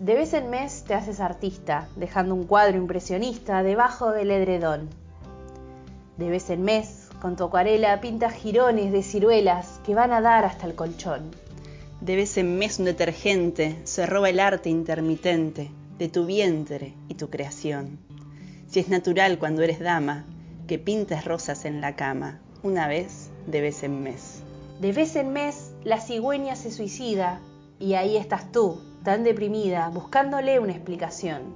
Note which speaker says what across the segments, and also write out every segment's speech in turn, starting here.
Speaker 1: De vez en mes te haces artista, dejando un cuadro impresionista debajo del edredón. De vez en mes, con tu acuarela pintas jirones de ciruelas que van a dar hasta el colchón.
Speaker 2: De vez en mes un detergente se roba el arte intermitente de tu vientre y tu creación. Si es natural cuando eres dama que pintes rosas en la cama, una vez de vez en mes.
Speaker 1: De vez en mes la cigüeña se suicida y ahí estás tú, tan deprimida, buscándole una explicación.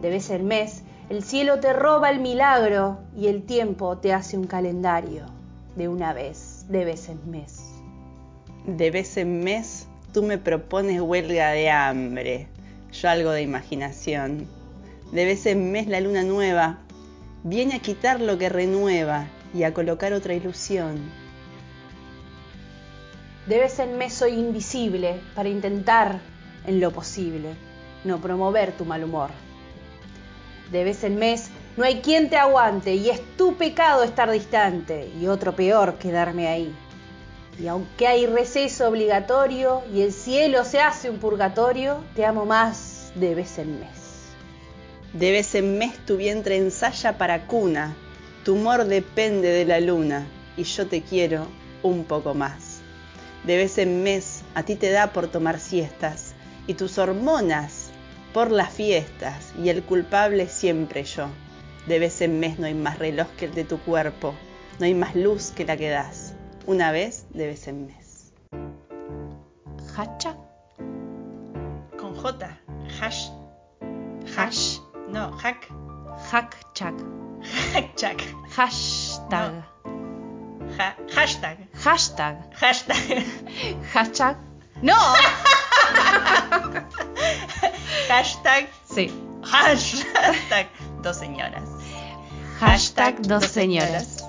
Speaker 1: De vez en mes el cielo te roba el milagro y el tiempo te hace un calendario de una vez, de vez en mes.
Speaker 2: De vez en mes tú me propones huelga de hambre, yo algo de imaginación. De vez en mes la luna nueva viene a quitar lo que renueva y a colocar otra ilusión.
Speaker 1: De vez en mes soy invisible para intentar, en lo posible, no promover tu mal humor. De vez en mes no hay quien te aguante y es tu pecado estar distante y otro peor quedarme ahí. Y aunque hay receso obligatorio y el cielo se hace un purgatorio, te amo más de vez en mes.
Speaker 2: De vez en mes tu vientre ensaya para cuna, tu humor depende de la luna y yo te quiero un poco más. De vez en mes a ti te da por tomar siestas y tus hormonas por las fiestas y el culpable siempre yo. De vez en mes no hay más reloj que el de tu cuerpo, no hay más luz que la que das, una vez de vez en mes.
Speaker 1: ¿Hacha?
Speaker 2: Con J, hash,
Speaker 1: Hash.
Speaker 2: no, hack,
Speaker 1: Hackchak.
Speaker 2: hackchack,
Speaker 1: Hashtag.
Speaker 2: ha- hashtag,
Speaker 1: Hashtag.
Speaker 2: hashtag,
Speaker 1: Hashtag. ¡No!
Speaker 2: hashtag,
Speaker 1: Sí.
Speaker 2: hashtag, dos señoras.
Speaker 1: Hashtag dos señoras.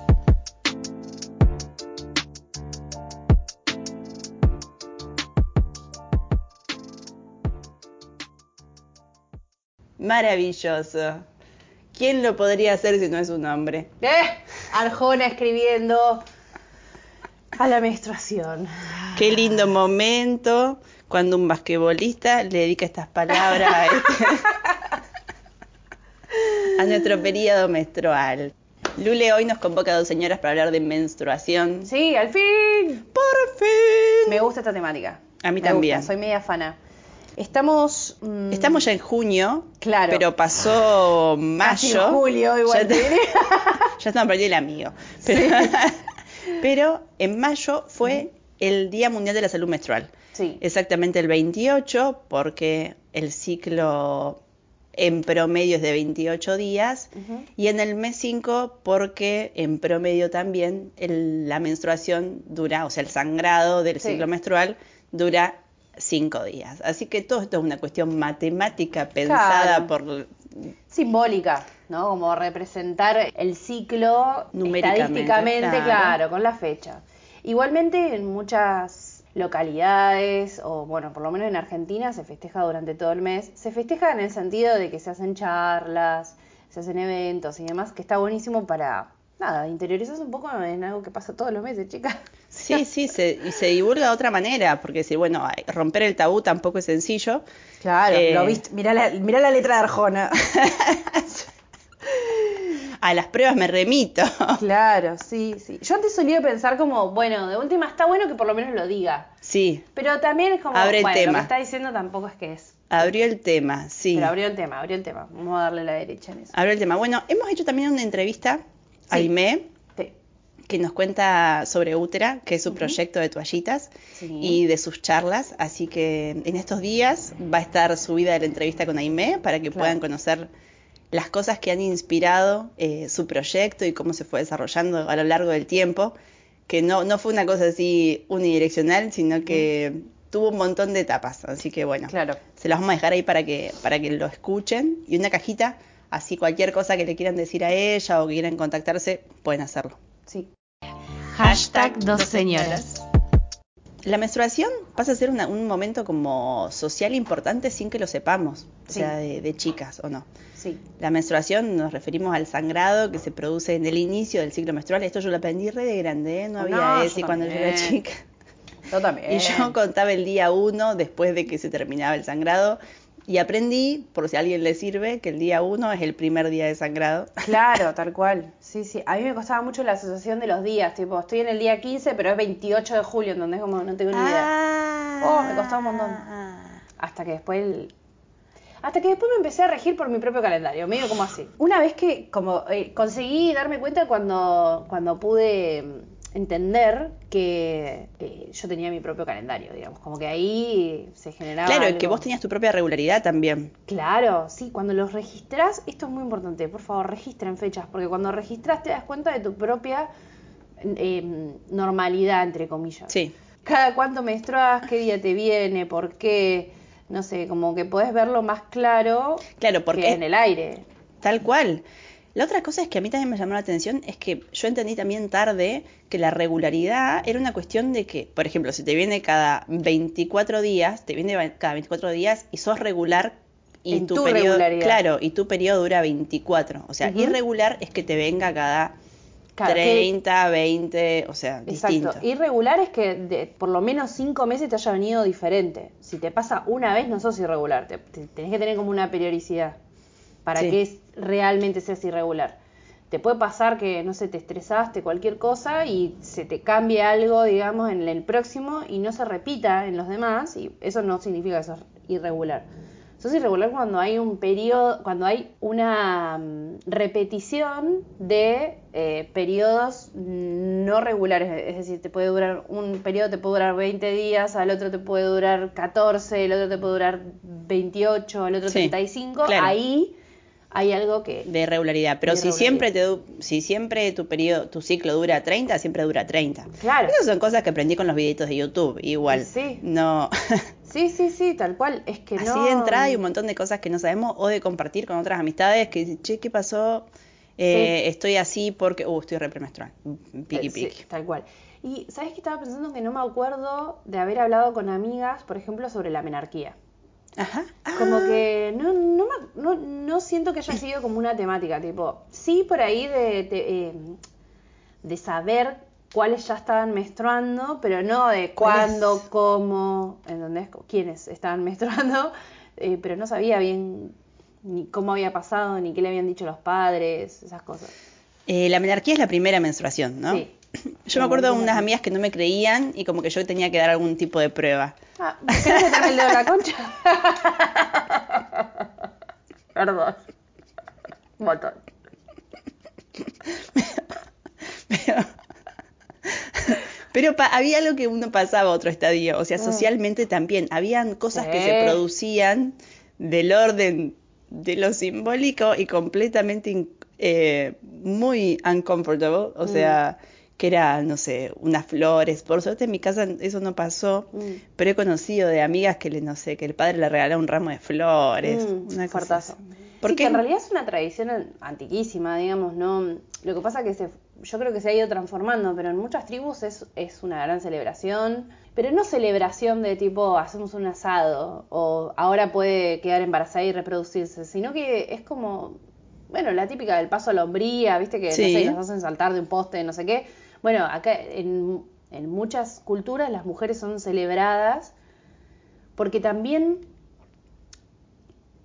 Speaker 2: Maravilloso. ¿Quién lo podría hacer si no es un hombre?
Speaker 1: ¡Eh! Arjona escribiendo a la menstruación.
Speaker 2: Qué lindo momento cuando un basquetbolista le dedica estas palabras a, este- a nuestro periodo menstrual. Lule hoy nos convoca a dos señoras para hablar de menstruación.
Speaker 1: Sí, al fin.
Speaker 2: ¡Por fin!
Speaker 1: Me gusta esta temática.
Speaker 2: A mí
Speaker 1: Me
Speaker 2: también.
Speaker 1: gusta, soy media fana. Estamos. mm,
Speaker 2: Estamos ya en junio,
Speaker 1: Claro.
Speaker 2: pero pasó
Speaker 1: casi en
Speaker 2: mayo.
Speaker 1: julio, igual
Speaker 2: Ya,
Speaker 1: te
Speaker 2: ya estamos perdiendo el amigo. Pero, pero en mayo fue el Día Mundial de la Salud Menstrual.
Speaker 1: Sí.
Speaker 2: Exactamente el 28, porque el ciclo en promedio es de 28 días. Y en el mes 5, porque en promedio también el- la menstruación dura, o sea, el sangrado del
Speaker 1: Sí.
Speaker 2: ciclo menstrual dura 5 días. Así que todo esto es una cuestión matemática pensada
Speaker 1: Claro.
Speaker 2: por
Speaker 1: Simbólica, ¿no? Como representar el ciclo
Speaker 2: Numéricamente,
Speaker 1: estadísticamente,
Speaker 2: claro.
Speaker 1: claro, con la fecha. Igualmente en muchas localidades, o bueno, por lo menos en Argentina se festeja durante todo el mes. Se festeja en el sentido de que se hacen charlas, se hacen eventos y demás, que está buenísimo para, nada, interiorizarse un poco en algo que pasa todos los meses, chicas.
Speaker 2: Sí, sí, se, y se divulga de otra manera, porque si, bueno, romper el tabú tampoco es sencillo.
Speaker 1: Claro,
Speaker 2: Eh,
Speaker 1: lo viste, mirá la, mirá la letra de Arjona.
Speaker 2: A las pruebas me remito.
Speaker 1: claro, sí, sí. Yo antes solía pensar como, bueno, de última está bueno que por lo menos lo diga.
Speaker 2: Sí,
Speaker 1: Pero también es como,
Speaker 2: Abre el
Speaker 1: bueno,
Speaker 2: tema.
Speaker 1: lo que está diciendo tampoco es que es.
Speaker 2: abrió el tema, sí.
Speaker 1: Pero abrió el tema, abrió el tema. Vamos a darle la derecha en eso.
Speaker 2: Abrió el tema. Bueno, hemos hecho también una entrevista a
Speaker 1: Sí.
Speaker 2: Aimee,
Speaker 1: Sí.
Speaker 2: Que nos cuenta sobre Útera, que es su proyecto de toallitas,
Speaker 1: Sí.
Speaker 2: y de sus charlas. Así que en estos días va a estar subida la entrevista con Aimee para que
Speaker 1: Claro.
Speaker 2: puedan conocer las cosas que han inspirado eh, su proyecto y cómo se fue desarrollando a lo largo del tiempo, que no, no fue una cosa así unidireccional, sino que tuvo un montón de etapas. Así que bueno,
Speaker 1: Claro.
Speaker 2: se las vamos a dejar ahí para que, para que lo escuchen. Y una cajita, así cualquier cosa que le quieran decir a ella o que quieran contactarse, pueden hacerlo.
Speaker 1: Sí.
Speaker 3: Hashtag dos señoras.
Speaker 2: La menstruación pasa a ser una- un momento como social importante sin que lo sepamos, o sea, de, de chicas o no.
Speaker 1: Sí.
Speaker 2: La menstruación nos referimos al sangrado que se produce en el inicio del ciclo menstrual. Esto yo lo aprendí re de grande, ¿eh? no había
Speaker 1: No, yo
Speaker 2: ese cuando yo era chica.
Speaker 1: Yo también.
Speaker 2: Y yo contaba el día uno después de que se terminaba el sangrado. Y aprendí, por si a alguien le sirve, que el día uno es el primer día de sangrado.
Speaker 1: Claro, tal cual. Sí, sí. A mí me costaba mucho la asociación de los días. Tipo, estoy en el día 15, pero es 28 de julio, entonces como no tengo ni idea.
Speaker 2: Ah.
Speaker 1: Oh, me costaba un montón. Hasta que después el- hasta que después me empecé a regir por mi propio calendario, medio como así. Una vez que como eh, conseguí darme cuenta cuando, cuando pude mm, entender que, que yo tenía mi propio calendario, digamos, como que ahí se generaba
Speaker 2: Claro,
Speaker 1: algo.
Speaker 2: que vos tenías tu propia regularidad también.
Speaker 1: Claro, sí, cuando los registras, esto es muy importante, por favor, registren fechas, porque cuando registras te das cuenta de tu propia eh, normalidad, entre comillas.
Speaker 2: Sí.
Speaker 1: Cada cuánto menstruas, qué día te viene, por qué, no sé, como que podés verlo más claro
Speaker 2: Claro, porque
Speaker 1: que en el aire.
Speaker 2: Tal cual. La otra cosa es que a mí también me llamó la atención es que yo entendí también tarde que la regularidad era una cuestión de que, por ejemplo, si te viene cada 24 días, te viene cada 24 días y sos regular y tu,
Speaker 1: tu
Speaker 2: periodo, claro, y tu periodo dura 24. O sea, irregular es que te venga cada
Speaker 1: Claro, que-
Speaker 2: 30, 20, o sea, distinto.
Speaker 1: Exacto. Irregular es que de, por lo menos cinco meses te haya venido diferente. Si te pasa una vez, no sos irregular. Te, te- tenés que tener como una periodicidad para
Speaker 2: Sí.
Speaker 1: que es- realmente seas irregular. Te puede pasar que, no sé, te estresaste, cualquier cosa, y se te cambie algo, digamos, en el próximo y no se repita en los demás, y eso no significa que sos irregular. Sos irregular cuando hay un periodo, cuando hay una mm, repetición de eh, periodos no regulares, es decir, te puede durar un periodo te puede durar 20 días, al otro te puede durar 14, el otro te puede durar 28, el otro
Speaker 2: Sí,
Speaker 1: 35,
Speaker 2: claro.
Speaker 1: ahí hay algo que
Speaker 2: de irregularidad. Pero
Speaker 1: De
Speaker 2: si siempre te si siempre tu periodo, tu ciclo dura 30, siempre dura 30.
Speaker 1: Claro.
Speaker 2: Esas son cosas que aprendí con los videitos de YouTube. Igual.
Speaker 1: Sí.
Speaker 2: No.
Speaker 1: Sí, sí, sí, tal cual, es que
Speaker 2: Así
Speaker 1: no
Speaker 2: de entrada hay un montón de cosas que no sabemos o de compartir con otras amistades que dicen, che, ¿qué pasó? Eh, Estoy así porque, uh, estoy repremenstrual. Piqui,
Speaker 1: Eh, sí,
Speaker 2: piqui.
Speaker 1: tal cual. Y sabes que estaba pensando que no me acuerdo de haber hablado con amigas, por ejemplo, sobre la menarquía.
Speaker 2: Ajá.
Speaker 1: Como
Speaker 2: Ah,
Speaker 1: que no, no, no, no siento que haya sido como una temática, tipo, sí por ahí de, de, eh, de saber cuáles ya estaban menstruando, pero no de cuándo,
Speaker 2: ¿Cuáles?
Speaker 1: cómo, ¿entendés? Quiénes estaban menstruando, eh, pero no sabía bien ni cómo había pasado, ni qué le habían dicho los padres, esas cosas.
Speaker 2: eh, la menarquía es la primera menstruación, ¿no?
Speaker 1: Sí.
Speaker 2: Yo me acuerdo de unas amigas que no me creían y como que yo tenía que dar algún tipo de prueba.
Speaker 1: Ah, ¿Querés meterme el dedo en la concha? Perdón. Un montón.
Speaker 2: Pero, pero pa- había algo que uno pasaba a otro estadio, o sea,
Speaker 1: Mm.
Speaker 2: socialmente también. Habían cosas que se producían del orden de lo simbólico y completamente eh, muy uncomfortable, o
Speaker 1: Mm.
Speaker 2: Que era, no sé, unas flores. Por suerte en mi casa eso no pasó,
Speaker 1: Mm.
Speaker 2: pero he conocido de amigas que, le, no sé, que el padre le regaló un ramo de flores,
Speaker 1: Mm,
Speaker 2: una.
Speaker 1: Sí,
Speaker 2: Porque
Speaker 1: que en realidad es una tradición an- antiquísima, digamos, ¿no? Lo que pasa es que se, yo creo que se ha ido transformando, pero en muchas tribus es, es una gran celebración. Pero no celebración de tipo hacemos un asado o ahora puede quedar embarazada y reproducirse, sino que es como, bueno, la típica del paso a la hombría, viste que no
Speaker 2: Sí.
Speaker 1: sé, los hacen saltar de un poste, no sé qué. Bueno, acá en, en muchas culturas las mujeres son celebradas porque también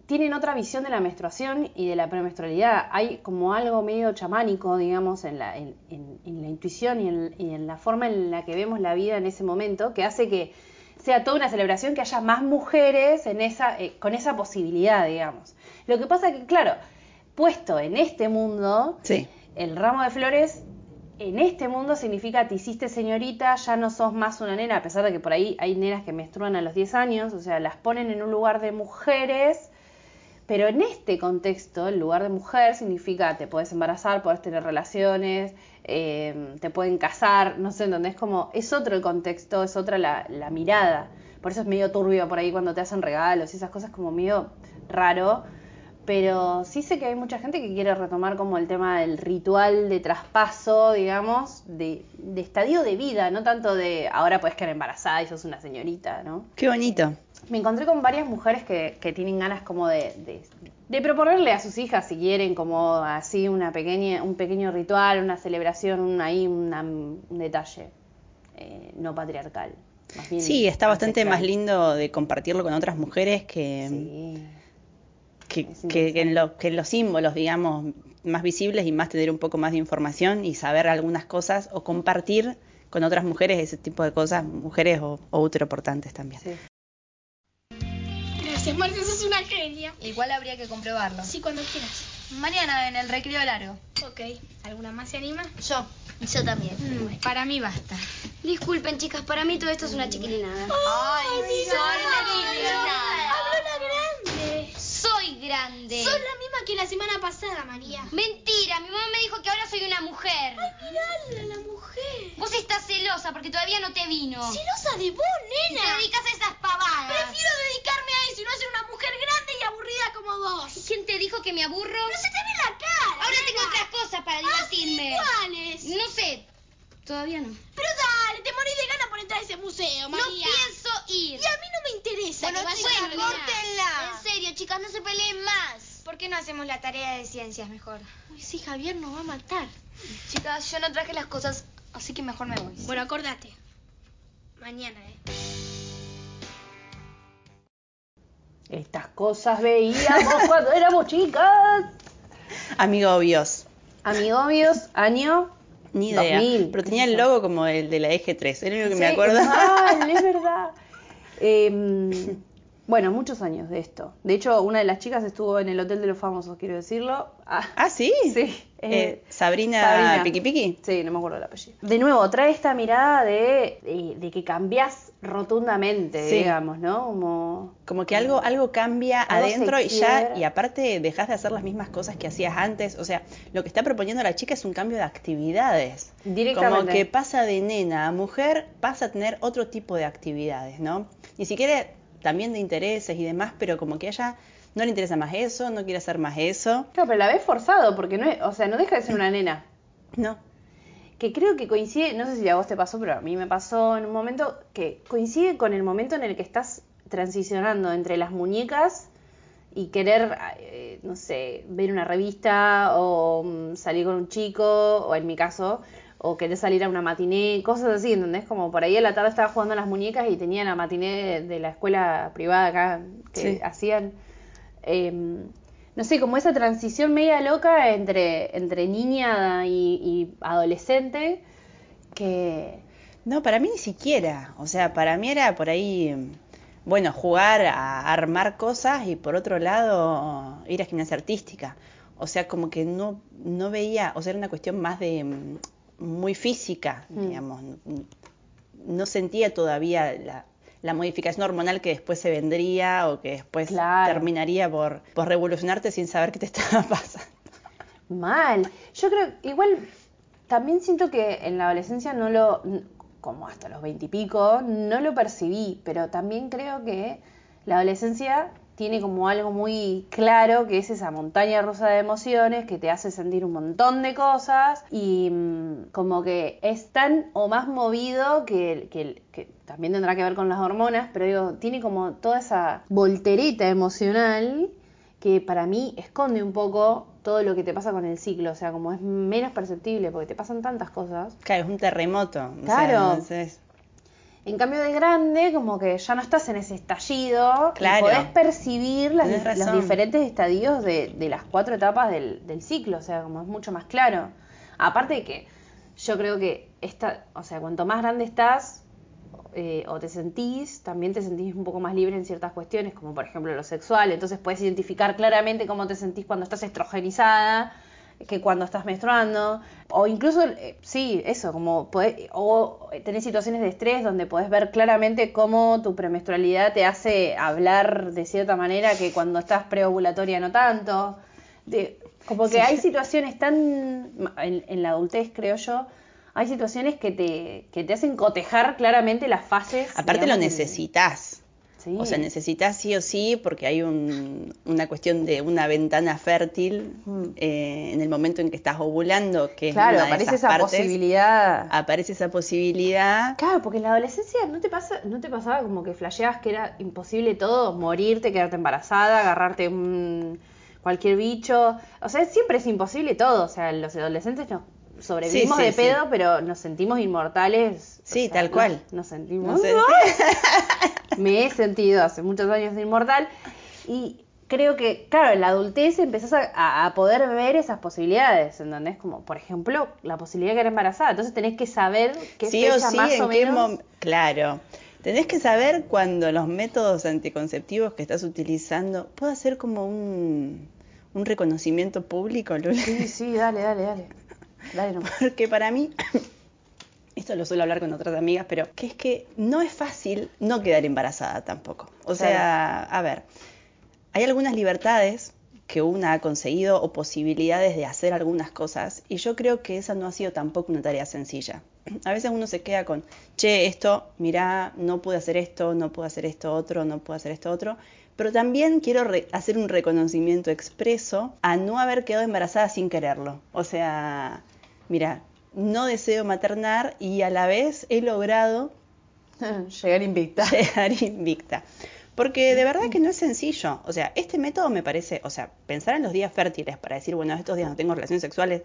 Speaker 1: tienen otra visión de la menstruación y de la premenstrualidad. Hay como algo medio chamánico, digamos, en la, en, en- en la intuición y en, y en la forma en la que vemos la vida en ese momento, que hace que sea toda una celebración, que haya más mujeres en esa, eh, con esa posibilidad, digamos. Lo que pasa que, claro, puesto en este mundo,
Speaker 2: Sí.
Speaker 1: el ramo de flores en este mundo significa te hiciste señorita, ya no sos más una nena, a pesar de que por ahí hay nenas que menstruan a los 10 años, o sea, las ponen en un lugar de mujeres, pero en este contexto, el lugar de mujer significa te puedes embarazar, puedes tener relaciones, eh, te pueden casar, no sé, ¿entendés? Como es otro el contexto, es otra la, la mirada. Por eso es medio turbio por ahí cuando te hacen regalos y esas cosas como medio raro. Pero sí sé que hay mucha gente que quiere retomar como el tema del ritual de traspaso, digamos, de, de estadio de vida, no tanto de ahora puedes quedar embarazada y sos una señorita, ¿no?
Speaker 2: Qué bonito.
Speaker 1: Me encontré con varias mujeres que, que tienen ganas como de, de, de proponerle a sus hijas, si quieren, como así una pequeña, un pequeño ritual, una celebración, un- ahí una- un detalle eh, no patriarcal. Más bien
Speaker 2: Sí, está bastante más lindo de compartirlo con otras mujeres que,
Speaker 1: Sí.
Speaker 2: Que, que- que en lo- que en los símbolos, digamos, más visibles y más tener un poco más de información y saber algunas cosas o compartir con otras mujeres ese tipo de cosas, mujeres o, o uteroportantes también.
Speaker 1: Sí.
Speaker 4: Gracias, Marcia, sos una genia.
Speaker 5: Igual habría que comprobarlo.
Speaker 4: Sí, cuando quieras.
Speaker 5: Mañana en el recreo largo.
Speaker 4: Ok. ¿Alguna más se anima?
Speaker 6: Yo, yo también.
Speaker 4: Mm, para mí basta.
Speaker 6: Disculpen, chicas, para mí todo esto es una chiquilinada.
Speaker 4: ¡Ay,
Speaker 6: soy una
Speaker 4: grande. Sos la misma que la semana pasada, María.
Speaker 6: Mentira, mi mamá me dijo que ahora soy una mujer.
Speaker 4: Mirala, la mujer.
Speaker 6: Vos estás celosa porque todavía no te vino.
Speaker 4: Celosa de vos,
Speaker 6: Y
Speaker 4: nena.
Speaker 6: te dedicas a esas pavadas.
Speaker 4: Prefiero dedicarme a eso y no a ser una mujer grande y aburrida como vos.
Speaker 6: ¿Quién te dijo que me aburro?
Speaker 4: No se te ve la cara.
Speaker 6: Ahora
Speaker 4: nena.
Speaker 6: tengo otras cosas para
Speaker 4: Ah,
Speaker 6: divertirme.
Speaker 4: sí, ¿Cuáles?
Speaker 6: No sé. Todavía no.
Speaker 4: Pero dale, te morís de ganas por entrar a ese museo, María.
Speaker 6: No pienso ir.
Speaker 4: Y a mí no me interesa.
Speaker 6: Bueno, chicas, córtenla. En serio, chicas, no se peleen más.
Speaker 5: ¿Por qué no hacemos la tarea de ciencias mejor?
Speaker 4: Uy, sí, Javier nos va a matar.
Speaker 5: Chicas, yo no traje las cosas, así que mejor me voy.
Speaker 4: Bueno, acordate. Mañana, ¿eh?
Speaker 1: Estas cosas veíamos cuando éramos chicas.
Speaker 2: Amigobios,
Speaker 1: Amigobios, año
Speaker 2: ni idea.
Speaker 1: 2000,
Speaker 2: pero tenía el logo como el de la eje 3, era lo único que me
Speaker 1: Sí,
Speaker 2: acuerdo.
Speaker 1: mal, es verdad. Em, bueno, muchos años de esto. De hecho, una de las chicas estuvo en el Hotel de los Famosos, quiero decirlo. Ah,
Speaker 2: Ah, sí.
Speaker 1: Sí,
Speaker 2: Eh,
Speaker 1: eh,
Speaker 2: Sabrina,
Speaker 1: Sabrina.
Speaker 2: Piqui Piqui.
Speaker 1: Sí, no me acuerdo el apellido. De nuevo, trae esta mirada de, de, de que cambias rotundamente,
Speaker 2: Sí.
Speaker 1: digamos, ¿no? Como...
Speaker 2: Como que algo, algo cambia
Speaker 1: Algo
Speaker 2: adentro y ya, y aparte dejas de hacer las mismas cosas que hacías antes. O sea, lo que está proponiendo la chica es un cambio de actividades.
Speaker 1: Directamente.
Speaker 2: Como que pasa de nena a mujer, pasa a tener otro tipo de actividades, ¿no? Ni siquiera también de intereses y demás, pero como que a ella no le interesa más eso, no quiere hacer más eso.
Speaker 1: Claro, pero la ves forzado, porque no es, o sea, no deja de ser una nena.
Speaker 2: No.
Speaker 1: que creo que coincide, no sé si a vos te pasó, pero a mí me pasó en un momento que coincide con el momento en el que estás transicionando entre las muñecas y querer, eh, no sé, ver una revista o mm, salir con un chico, o en mi caso, o querer salir a una matiné, cosas así, ¿entendés? Como por ahí a la tarde estaba jugando a las muñecas y tenía la matiné de, de la escuela privada acá que
Speaker 2: Sí.
Speaker 1: hacían. Em, no sé, como esa transición media loca entre, entre niña y, y adolescente que...
Speaker 2: No, para mí ni siquiera. O sea, para mí era por ahí, bueno, jugar a armar cosas y por otro lado ir a gimnasia artística. O sea, como que no, no veía, o sea, era una cuestión más de muy física,
Speaker 1: Mm.
Speaker 2: digamos. No sentía todavía la, la modificación hormonal que después se vendría o que después
Speaker 1: Claro.
Speaker 2: terminaría por, por revolucionarte sin saber qué te estaba pasando.
Speaker 1: Mal. Yo creo, igual, también siento que en la adolescencia no lo, como hasta los veintipico, no lo percibí, pero también creo que la adolescencia tiene como algo muy claro, que es esa montaña rusa de emociones que te hace sentir un montón de cosas y mm, como que es tan o más movido que, que- que también tendrá que ver con las hormonas, pero digo, tiene como toda esa voltereta emocional que para mí esconde un poco todo lo que te pasa con el ciclo, o sea, como es menos perceptible porque te pasan tantas cosas.
Speaker 2: Claro, es un terremoto. o sea,
Speaker 1: Claro.
Speaker 2: entonces-
Speaker 1: En cambio de grande, como que ya no estás en ese estallido
Speaker 2: Claro.
Speaker 1: y podés percibir las dif- los diferentes estadios de, de las cuatro etapas del, del ciclo, o sea, como es mucho más claro. Aparte de que yo creo que esta, o sea, cuanto más grande estás eh, o te sentís, también te sentís un poco más libre en ciertas cuestiones, como por ejemplo lo sexual, entonces puedes identificar claramente cómo te sentís cuando estás estrogenizada que cuando estás menstruando, o incluso, eh, sí, eso, como podés- o tenés situaciones de estrés donde podés ver claramente cómo tu premenstrualidad te hace hablar de cierta manera que cuando estás preovulatoria no tanto. De- como que hay situaciones tan, en, en la adultez creo yo, hay situaciones que te, que te hacen cotejar claramente las fases.
Speaker 2: Aparte lo
Speaker 1: digamos,
Speaker 2: necesitas.
Speaker 1: Sí.
Speaker 2: O sea, necesitas sí o sí porque hay un- una cuestión de una ventana fértil
Speaker 1: Mm.
Speaker 2: eh, en el momento en que estás ovulando, que es
Speaker 1: Claro,
Speaker 2: de
Speaker 1: aparece
Speaker 2: esas
Speaker 1: esa
Speaker 2: partes,
Speaker 1: posibilidad.
Speaker 2: Aparece esa posibilidad.
Speaker 1: Claro, porque en la adolescencia no te pasa, no te pasaba como que flasheabas que era imposible todo, morirte, quedarte embarazada, agarrarte un cualquier bicho. O sea, siempre es imposible todo. O sea, los adolescentes no, sobrevivimos
Speaker 2: Sí, sí,
Speaker 1: de
Speaker 2: sí.
Speaker 1: pedo, pero nos sentimos inmortales.
Speaker 2: Sí,
Speaker 1: O
Speaker 2: tal
Speaker 1: nos-
Speaker 2: cual.
Speaker 1: Nos, sentimos.
Speaker 2: No sé.
Speaker 1: Me he sentido hace muchos años inmortal y creo que, claro, en la adultez empezás a, poder ver esas posibilidades, ¿entendés? Como, por ejemplo, la posibilidad de quedar embarazada. Entonces tenés que saber qué
Speaker 2: sí o
Speaker 1: fecha
Speaker 2: sí,
Speaker 1: más
Speaker 2: en
Speaker 1: o
Speaker 2: qué
Speaker 1: menos.
Speaker 2: Claro. Tenés que saber cuando los métodos anticonceptivos que estás utilizando puede ser como un, un reconocimiento público, Lula.
Speaker 1: Sí, sí, dale, dale, dale. Dale nomás.
Speaker 2: Porque para mí, esto lo suelo hablar con otras amigas, pero que es que no es fácil no quedar embarazada tampoco. O sea, a ver, hay algunas libertades que una ha conseguido o posibilidades de hacer algunas cosas y yo creo que esa no ha sido tampoco una tarea sencilla. A veces uno se queda con, che, esto, mirá, no pude hacer esto, no pude hacer esto otro, no pude hacer esto otro, pero también quiero hacer un reconocimiento expreso a no haber quedado embarazada sin quererlo. O sea, mira, no deseo maternar y a la vez he logrado
Speaker 1: Llegar invicta.
Speaker 2: llegar invicta. Porque de verdad que no es sencillo. O sea, este método me parece, o sea, pensar en los días fértiles para decir, bueno, estos días no tengo relaciones sexuales,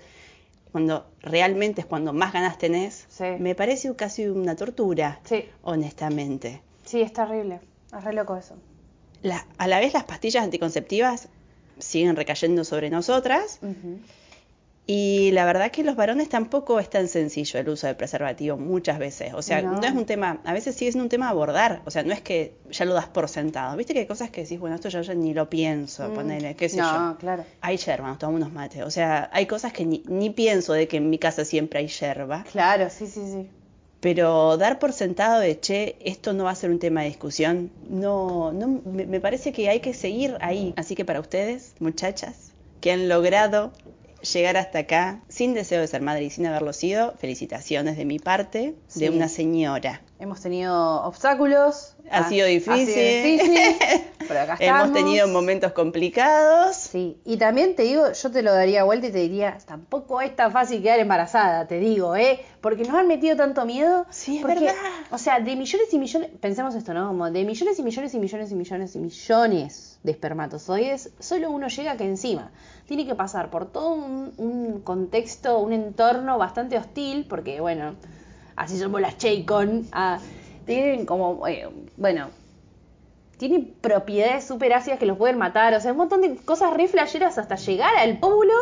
Speaker 2: cuando realmente es cuando más ganas tenés,
Speaker 1: Sí.
Speaker 2: me parece casi una tortura,
Speaker 1: Sí,
Speaker 2: honestamente.
Speaker 1: sí, es terrible. Es re loco eso.
Speaker 2: La- a la vez las pastillas anticonceptivas siguen recayendo sobre nosotras. Y la verdad que los varones tampoco es tan sencillo el uso del preservativo muchas veces. O sea,
Speaker 1: No.
Speaker 2: no, es un tema, a veces sí es un tema a abordar. O sea, no es que ya lo das por sentado. Viste que hay cosas que decís, bueno, esto yo ya ni lo pienso,
Speaker 1: Mm.
Speaker 2: ponele, qué sé
Speaker 1: No,
Speaker 2: yo.
Speaker 1: claro.
Speaker 2: Hay yerba, nos tomamos unos mates. O sea, hay cosas que ni, ni pienso de que en mi casa siempre hay yerba.
Speaker 1: Claro, sí, sí, sí.
Speaker 2: Pero dar por sentado de, che, esto no va a ser un tema de discusión, no, no me, me parece que hay que seguir ahí. Así que para ustedes, muchachas, que han logrado llegar hasta acá sin deseo de ser madre y sin haberlo sido, felicitaciones de mi parte,
Speaker 1: Sí.
Speaker 2: de una señora.
Speaker 1: Hemos tenido obstáculos.
Speaker 2: Ha sido difícil.
Speaker 1: difícil, pero acá estamos.
Speaker 2: Hemos tenido momentos complicados.
Speaker 1: Sí, y también te digo, yo te lo daría vuelta y te diría, tampoco es tan fácil quedar embarazada, te digo, ¿eh? Porque nos han metido tanto miedo.
Speaker 2: Sí, es
Speaker 1: porque,
Speaker 2: verdad.
Speaker 1: O sea, de millones y millones, pensemos esto, ¿no? Como de millones y millones y millones y millones y millones de espermatozoides, solo uno llega que encima tiene que pasar por todo un, un contexto, un entorno bastante hostil, porque, bueno, así somos las Chaycon, ah, tienen como, eh, bueno, tienen propiedades súper ácidas que los pueden matar, o sea, un montón de cosas re flasheras hasta llegar al óvulo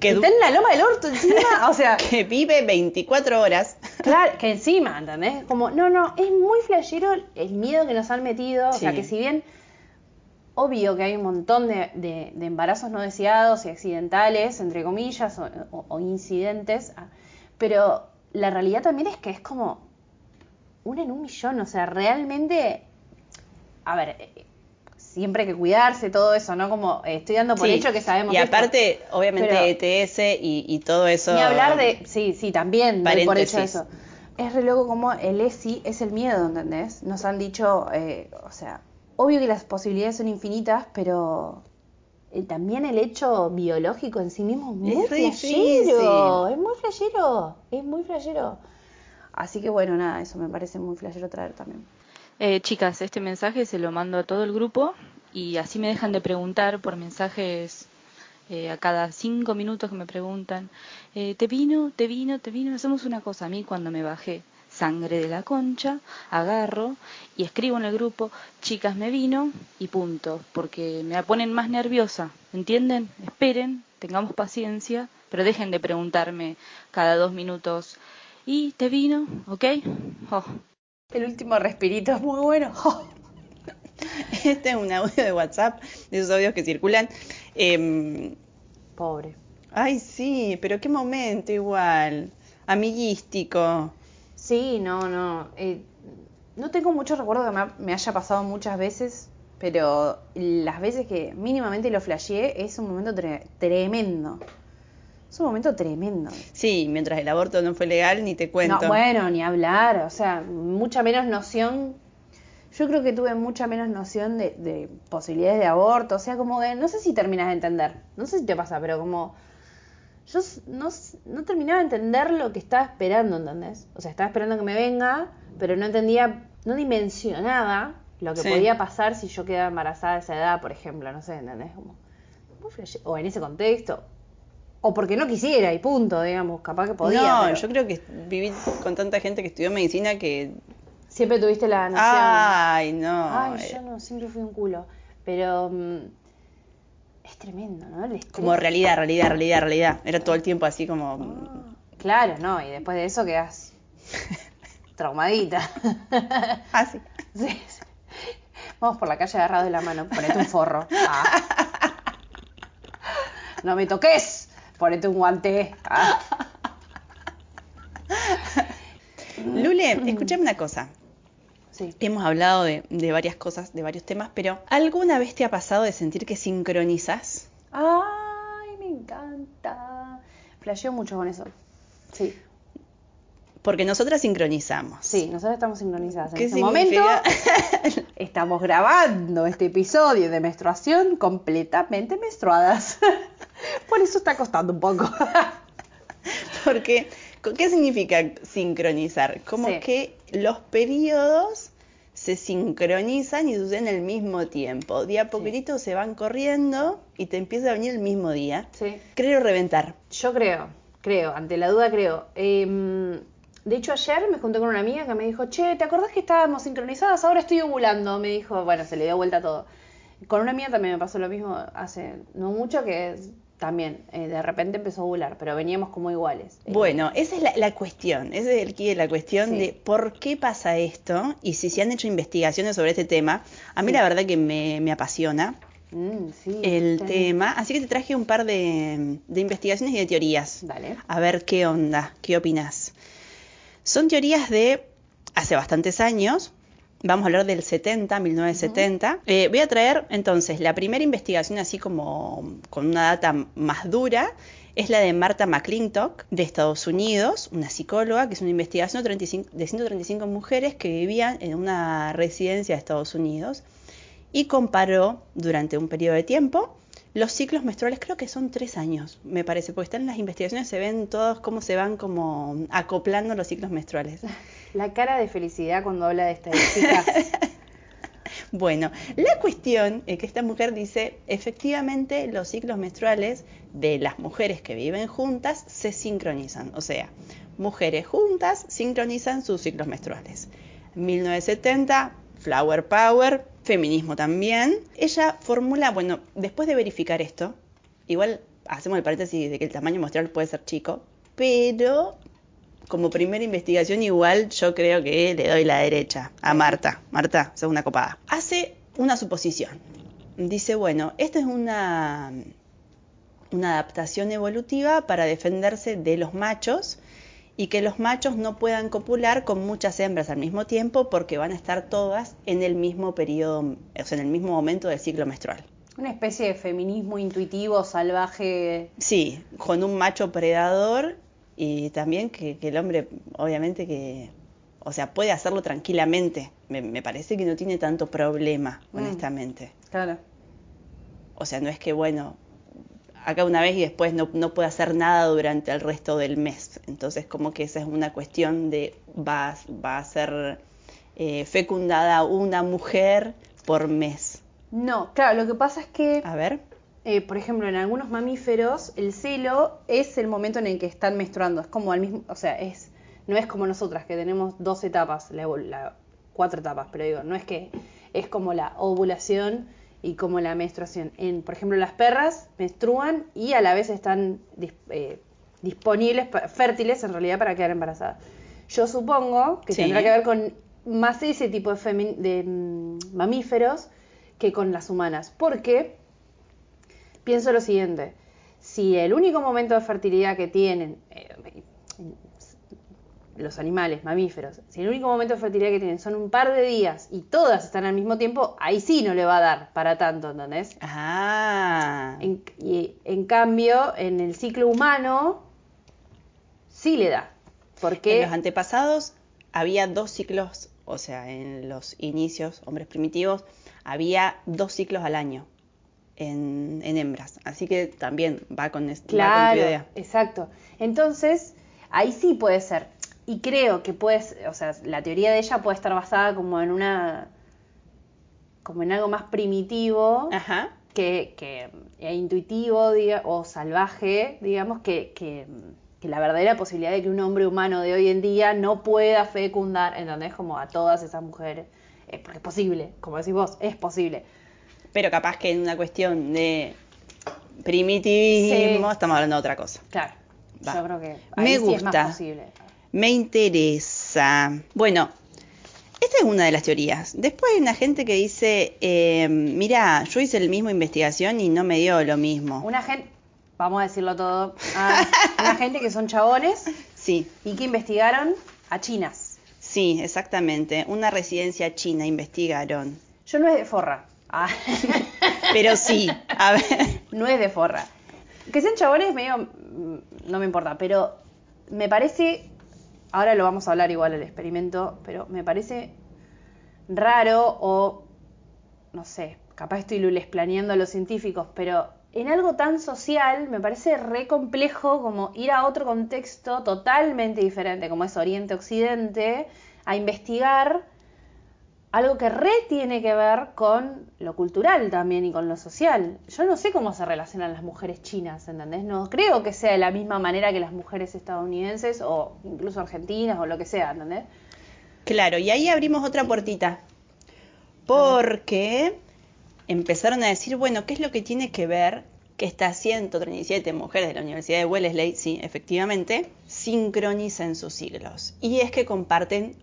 Speaker 2: Que,
Speaker 1: está en la loma del orto encima, o sea,
Speaker 2: que vive 24 horas.
Speaker 1: claro, que encima, ¿entendés? Como, no, no, es muy flashero el miedo que nos han metido, o sea, que si bien obvio que hay un montón de, de- de embarazos no deseados y accidentales, entre comillas, o, o- o incidentes, ah, pero la realidad también es que es como una en un millón, o sea, realmente, a ver, eh, siempre hay que cuidarse, todo eso, ¿no? Como eh, estoy dando por
Speaker 2: Sí.
Speaker 1: hecho que sabemos
Speaker 2: Y
Speaker 1: esto.
Speaker 2: aparte, obviamente, ETS y, y todo eso.
Speaker 1: Ni hablar de. Sí, sí, también doy por hecho eso. Es re loco como el ESI es el miedo, ¿entendés? Nos han dicho, eh, o sea, obvio que las posibilidades son infinitas, pero eh, también el hecho biológico en sí mismo es muy flashero.
Speaker 2: difícil.
Speaker 1: Es muy flashero. Es muy flashero. Así que bueno, nada, eso me parece muy flashero traer también.
Speaker 3: Eh, chicas, este mensaje se lo mando a todo el grupo y así me dejan de preguntar por mensajes eh, a cada cinco minutos que me preguntan, eh, ¿te vino? ¿te vino? ¿te vino? Hacemos una cosa. A mí cuando me bajé sangre de la concha, agarro y escribo en el grupo, chicas, me vino y punto, porque me ponen más nerviosa, ¿entienden? Esperen, tengamos paciencia, pero dejen de preguntarme cada dos minutos, ¿y te vino? ¿Ok? Oh,
Speaker 1: El último respirito es muy bueno.
Speaker 2: Este es un audio de WhatsApp, de esos audios que circulan. Em,
Speaker 1: Pobre.
Speaker 2: ay, sí, pero qué momento igual. Amiguístico.
Speaker 1: Sí, no, no. eh, no tengo mucho recuerdo que me, ha- me haya pasado muchas veces, pero las veces que mínimamente lo flasheé es un momento tre- tremendo. Es un momento tremendo.
Speaker 2: Sí, mientras el aborto no fue legal, ni te cuento.
Speaker 1: No, bueno, ni hablar, o sea, mucha menos noción. Yo creo que tuve mucha menos noción de, de posibilidades de aborto, o sea, como que no sé si terminas de entender, no sé si te pasa, pero como yo no, no terminaba de entender lo que estaba esperando, ¿entendés? O sea, estaba esperando que me venga, pero no entendía, no dimensionaba lo que
Speaker 2: Sí.
Speaker 1: podía pasar si yo quedaba embarazada a esa edad, por ejemplo, no sé, ¿entendés? Como, o en ese contexto, O porque no quisiera y punto, digamos, capaz que podía.
Speaker 2: no,
Speaker 1: pero
Speaker 2: yo creo que viví con tanta gente que estudió medicina que...
Speaker 1: Siempre tuviste la noción.
Speaker 2: Ay, no.
Speaker 1: Ay,
Speaker 2: eh,
Speaker 1: yo no, siempre fui un culo. Pero mm, es tremendo, ¿no? El estrés.
Speaker 2: Como realidad, realidad, realidad, realidad. Era todo el tiempo así como...
Speaker 1: Claro, no, y después de eso quedas traumadita.
Speaker 2: Así.
Speaker 1: Sí, sí. Vamos por la calle agarrados de la mano, ponete un forro. Ah. No me toques, ponete un guante. Ah.
Speaker 2: Lule, escúchame una cosa.
Speaker 1: Sí.
Speaker 2: Hemos hablado de, de varias cosas, de varios temas, pero ¿alguna vez te ha pasado de sentir que sincronizas?
Speaker 1: Ay, me encanta. Flasheo mucho con eso. Sí,
Speaker 2: Porque nosotras sincronizamos.
Speaker 1: sí, nosotros estamos sincronizadas. En
Speaker 2: ¿Qué
Speaker 1: este momento estamos grabando este episodio de menstruación completamente menstruadas. Por eso está costando un poco.
Speaker 2: Porque, ¿qué significa sincronizar? Como
Speaker 1: Sí.
Speaker 2: que los periodos se sincronizan y suceden al mismo tiempo. De a poquitito se van corriendo y te empieza a venir el mismo día.
Speaker 1: Sí.
Speaker 2: Creo reventar.
Speaker 1: Yo creo, creo, ante la duda creo. Em, de hecho, ayer me junté con una amiga que me dijo, che, ¿te acordás que estábamos sincronizadas? Ahora estoy ovulando. Me dijo, bueno, se le dio vuelta todo. Con una amiga también me pasó lo mismo hace no mucho, que es- también eh, de repente empezó a ovular, pero veníamos como iguales. Eh,
Speaker 2: Bueno, esa es la, la cuestión, ese es el la cuestión
Speaker 1: Sí.
Speaker 2: de por qué pasa esto y si se han hecho investigaciones sobre este tema. A mí
Speaker 1: Sí.
Speaker 2: la verdad que me, me apasiona
Speaker 1: mm, sí,
Speaker 2: el tema, así que te traje un par de, de investigaciones y de teorías.
Speaker 1: Dale.
Speaker 2: A ver qué onda, qué opinas. Son teorías de hace bastantes años. Vamos a hablar del 70, 1970. Eh, voy a traer entonces la primera investigación así como con una data más dura. Es la de Marta McClintock de Estados Unidos, una psicóloga que es una investigación de 35 de 135 mujeres que vivían en una residencia de Estados Unidos y comparó durante un periodo de tiempo los ciclos menstruales, creo que son tres años, me parece, porque están en las investigaciones, se ven todos cómo se van como acoplando los ciclos menstruales.
Speaker 1: La cara de felicidad cuando habla de estadísticas.
Speaker 2: Bueno, la cuestión es que esta mujer dice, efectivamente los ciclos menstruales de las mujeres que viven juntas se sincronizan, o sea, mujeres juntas sincronizan sus ciclos menstruales. 1970, Flower Power, feminismo también. Ella formula, bueno, después de verificar esto, igual hacemos el paréntesis de que el tamaño menstrual puede ser chico, pero como primera investigación igual yo creo que le doy la derecha a Marta. Marta, sos una copada. Hace una suposición. Dice, bueno, esta es una, una adaptación evolutiva para defenderse de los machos y que los machos no puedan copular con muchas hembras al mismo tiempo porque van a estar todas en el mismo periodo, o sea, en el mismo momento del ciclo menstrual.
Speaker 1: Una especie de feminismo intuitivo, salvaje.
Speaker 2: Sí, con un macho predador y también que, que el hombre, obviamente que, o sea, puede hacerlo tranquilamente. Me, me parece que no tiene tanto problema,
Speaker 1: Mm.
Speaker 2: honestamente.
Speaker 1: Claro.
Speaker 2: O sea, no es que, bueno, acá una vez y después no, no puede hacer nada durante el resto del mes. Entonces, como que esa es una cuestión de va, va a ser eh, fecundada una mujer por mes.
Speaker 1: No, claro, lo que pasa es que
Speaker 2: A ver.
Speaker 1: Eh, por ejemplo, en algunos mamíferos, el celo es el momento en el que están menstruando. Es como al mismo, o sea, es no es como nosotras que tenemos dos etapas, la, cuatro etapas, pero digo, no es que es como la ovulación y como la menstruación. En, por ejemplo, las perras menstruan y a la vez están dis- eh, disponibles, fértiles en realidad para quedar embarazadas. Yo supongo que
Speaker 2: Sí.
Speaker 1: tendrá que ver con más ese tipo de mm, mamíferos que con las humanas, porque pienso lo siguiente, si el único momento de fertilidad que tienen eh, los animales, mamíferos, si el único momento de fertilidad que tienen son un par de días y todas están al mismo tiempo, ahí sí no le va a dar para tanto, ¿entendés?
Speaker 2: Ah.
Speaker 1: En, y en cambio, en el ciclo humano, sí le da. Porque
Speaker 2: En los antepasados había dos ciclos, o sea, en los inicios, hombres primitivos, había dos ciclos al año en, en hembras. Así que también va con, es- va con
Speaker 1: Claro,
Speaker 2: tu idea.
Speaker 1: exacto. Entonces, ahí sí puede ser. Y creo que puedes, o sea, la teoría de ella puede estar basada como en una, como en algo más primitivo
Speaker 2: Ajá.
Speaker 1: que, que e intuitivo diga- o salvaje, digamos, que, que, que la verdadera posibilidad de que un hombre humano de hoy en día no pueda fecundar, ¿entendés? Como a todas esas mujeres. Eh, porque es posible, como decís vos, es posible.
Speaker 2: Pero capaz que en una cuestión de primitivismo
Speaker 1: Sí.
Speaker 2: estamos hablando de otra cosa.
Speaker 1: Claro,
Speaker 2: Va.
Speaker 1: yo creo que
Speaker 2: Me
Speaker 1: sí es
Speaker 2: gusta.
Speaker 1: más posible.
Speaker 2: Me interesa. Bueno, esta es una de las teorías. Después hay una gente que dice, eh, mira, yo hice la misma investigación y no me dio lo mismo.
Speaker 1: Una gente, vamos a decirlo todo, ah, una gente que son chabones
Speaker 2: Sí,
Speaker 1: y que investigaron a chinas.
Speaker 2: sí, exactamente. Una residencia china investigaron.
Speaker 1: Yo no es de forra. Ah,
Speaker 2: Pero sí, a ver.
Speaker 1: no es de forra. Que sean chabones medio mm, no me importa, pero me parece, ahora lo vamos a hablar igual el experimento, pero me parece raro o no sé, capaz estoy lules planeando a los científicos, pero en algo tan social me parece re complejo como ir a otro contexto totalmente diferente, como es Oriente-Occidente, a investigar algo que re tiene que ver con lo cultural también y con lo social. Yo no sé cómo se relacionan las mujeres chinas, ¿entendés? No creo que sea de la misma manera que las mujeres estadounidenses o incluso argentinas o lo que sea, ¿entendés?
Speaker 2: Claro, y ahí abrimos otra puertita. Porque empezaron a decir, bueno, ¿qué es lo que tiene que ver que estas 137 mujeres de la Universidad de Wellesley, sí, efectivamente, sincronicen sus siglos? Y es que comparten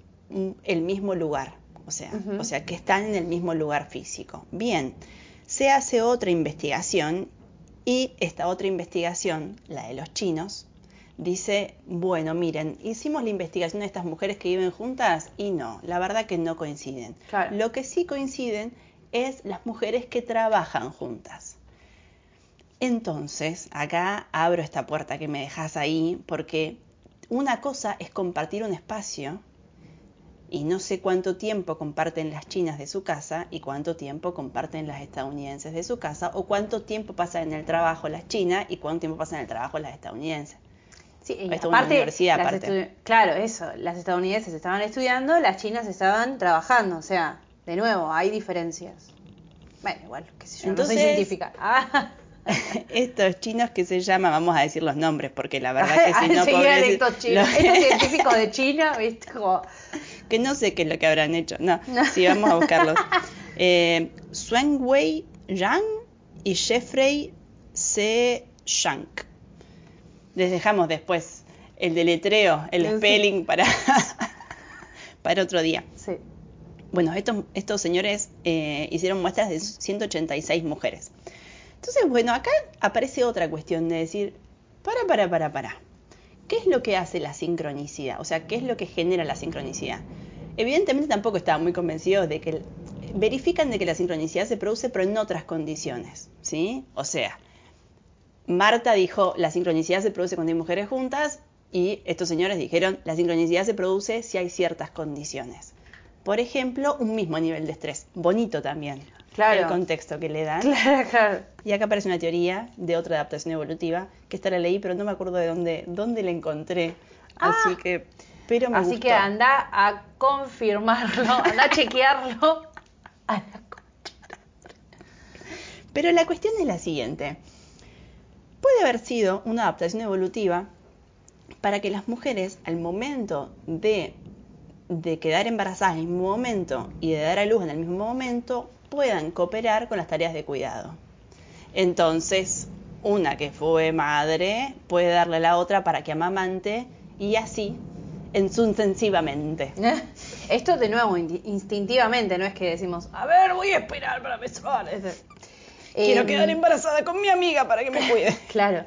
Speaker 2: el mismo lugar, o sea, o sea, que están en el mismo lugar físico. Bien, se hace otra investigación y esta otra investigación, la de los chinos, dice, bueno, miren, hicimos la investigación de estas mujeres que viven juntas y no, la verdad que no coinciden.
Speaker 1: Claro.
Speaker 2: Lo que sí coinciden es las mujeres que trabajan juntas. Entonces, acá abro esta puerta que me dejas ahí, porque una cosa es compartir un espacio y no sé cuánto tiempo comparten las chinas de su casa y cuánto tiempo comparten las estadounidenses de su casa o cuánto tiempo pasan en el trabajo las chinas y cuánto tiempo pasan en el trabajo las estadounidenses.
Speaker 1: Sí, y
Speaker 2: Esto es una universidad aparte.
Speaker 1: Claro, eso. Las estadounidenses estaban estudiando, las chinas estaban trabajando. O sea, de nuevo, hay diferencias. Bueno, igual, qué sé yo, no
Speaker 2: Entonces-
Speaker 1: soy científica. Ah.
Speaker 2: Estos chinos que se llaman, vamos a decir los nombres, porque la verdad que si no
Speaker 1: estos chinos. Estos científicos de China, ¿viste? Como,
Speaker 2: que no sé qué es lo que habrán hecho. No,
Speaker 1: No.
Speaker 2: sí, vamos a buscarlos. Eh, Wei Yang y Jeffrey C. Shank. Les dejamos después el deletreo, el
Speaker 1: Sí.
Speaker 2: spelling para, para otro día.
Speaker 1: sí.
Speaker 2: Bueno, estos, estos señores eh, hicieron muestras de 186 mujeres. Entonces, bueno, acá aparece otra cuestión de decir, para, para, para, para. ¿Qué es lo que hace la sincronicidad? O sea, ¿qué es lo que genera la sincronicidad? Evidentemente tampoco estaban muy convencidos de que... verifican de que la sincronicidad se produce, pero en otras condiciones, ¿sí? O sea, Marta dijo, la sincronicidad se produce cuando hay mujeres juntas y estos señores dijeron, la sincronicidad se produce si hay ciertas condiciones. Por ejemplo, un mismo nivel de estrés. Bonito también.
Speaker 1: Claro.
Speaker 2: El contexto que le dan.
Speaker 1: Claro, claro.
Speaker 2: Y acá aparece una teoría de otra adaptación evolutiva, que esta la leí, pero no me acuerdo de dónde, dónde la encontré. Así que, pero me
Speaker 1: Ah. Así
Speaker 2: gustó.
Speaker 1: que anda a confirmarlo, anda a chequearlo. A la concha.
Speaker 2: Pero la cuestión es la siguiente. Puede haber sido una adaptación evolutiva para que las mujeres al momento de, de quedar embarazadas en el mismo momento y de dar a luz en el mismo momento puedan cooperar con las tareas de cuidado. Entonces, una que fue madre puede darle a la otra para que amamante y así en sucesivamente.
Speaker 1: Esto de nuevo, in- instintivamente, no es que decimos, a ver, voy a esperar para. Es-
Speaker 2: Quiero
Speaker 1: Em,
Speaker 2: quedar embarazada con mi amiga para que me cuide.
Speaker 1: Claro.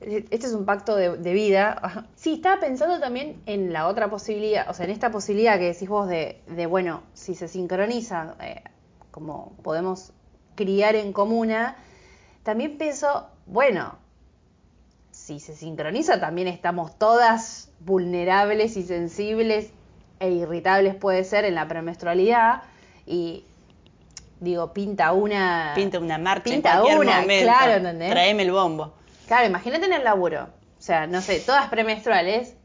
Speaker 1: Este es un pacto de, de vida. Sí, estaba pensando también en la otra posibilidad, o sea, en esta posibilidad que decís vos de, de bueno, si se sincroniza, eh, como podemos criar en comuna, también pienso, bueno, si se sincroniza también estamos todas vulnerables y sensibles e irritables puede ser en la premenstrualidad y digo, pinta una...
Speaker 2: Pinta una marcha
Speaker 1: Pinta
Speaker 2: en cualquier
Speaker 1: una,
Speaker 2: momento.
Speaker 1: claro, ¿entendés?
Speaker 2: Tráeme el bombo.
Speaker 1: Claro, imagínate en el laburo. O sea, no sé, todas premenstruales.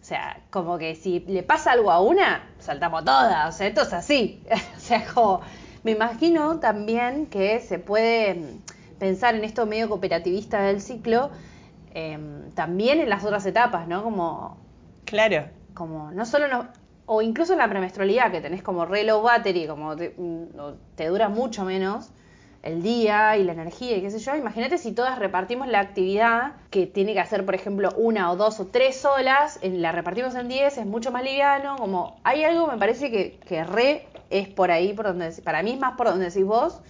Speaker 1: O sea, como que si le pasa algo a una, saltamos todas. O sea, esto es así. o sea, como. Me imagino también que se puede. pensar en esto medio cooperativista del ciclo, eh, también en las otras etapas, ¿no? Como,
Speaker 2: Claro.
Speaker 1: como no solo no, o incluso en la premenstrualidad, que tenés como re low battery, como te, mm, te dura mucho menos el día y la energía y qué sé yo. Imagínate si todas repartimos la actividad que tiene que hacer, por ejemplo, una o dos o tres solas, en, la repartimos en 10, es mucho más liviano, como hay algo, me parece que, que re es por ahí, por donde, para mí es más por donde decís vos,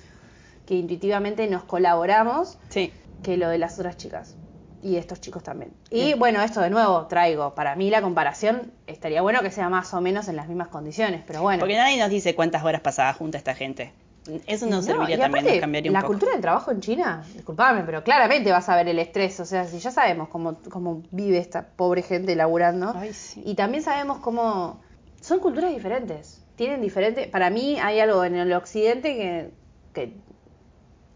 Speaker 1: que intuitivamente nos colaboramos
Speaker 2: Sí.
Speaker 1: que lo de las otras chicas. Y estos chicos también. Y bueno, esto de nuevo traigo. Para mí la comparación estaría bueno que sea más o menos en las mismas condiciones, pero bueno.
Speaker 2: Porque nadie nos dice cuántas horas pasaba junta esta gente. Eso nos
Speaker 1: No,
Speaker 2: serviría también,
Speaker 1: aparte,
Speaker 2: nos cambiaría un
Speaker 1: la
Speaker 2: poco.
Speaker 1: cultura del trabajo en China, disculpame, pero claramente vas a ver el estrés. O sea, si ya sabemos cómo, cómo vive esta pobre gente laburando.
Speaker 2: Ay, sí.
Speaker 1: Y también sabemos cómo. Son culturas diferentes. Tienen diferente. Para mí hay algo en el occidente que. que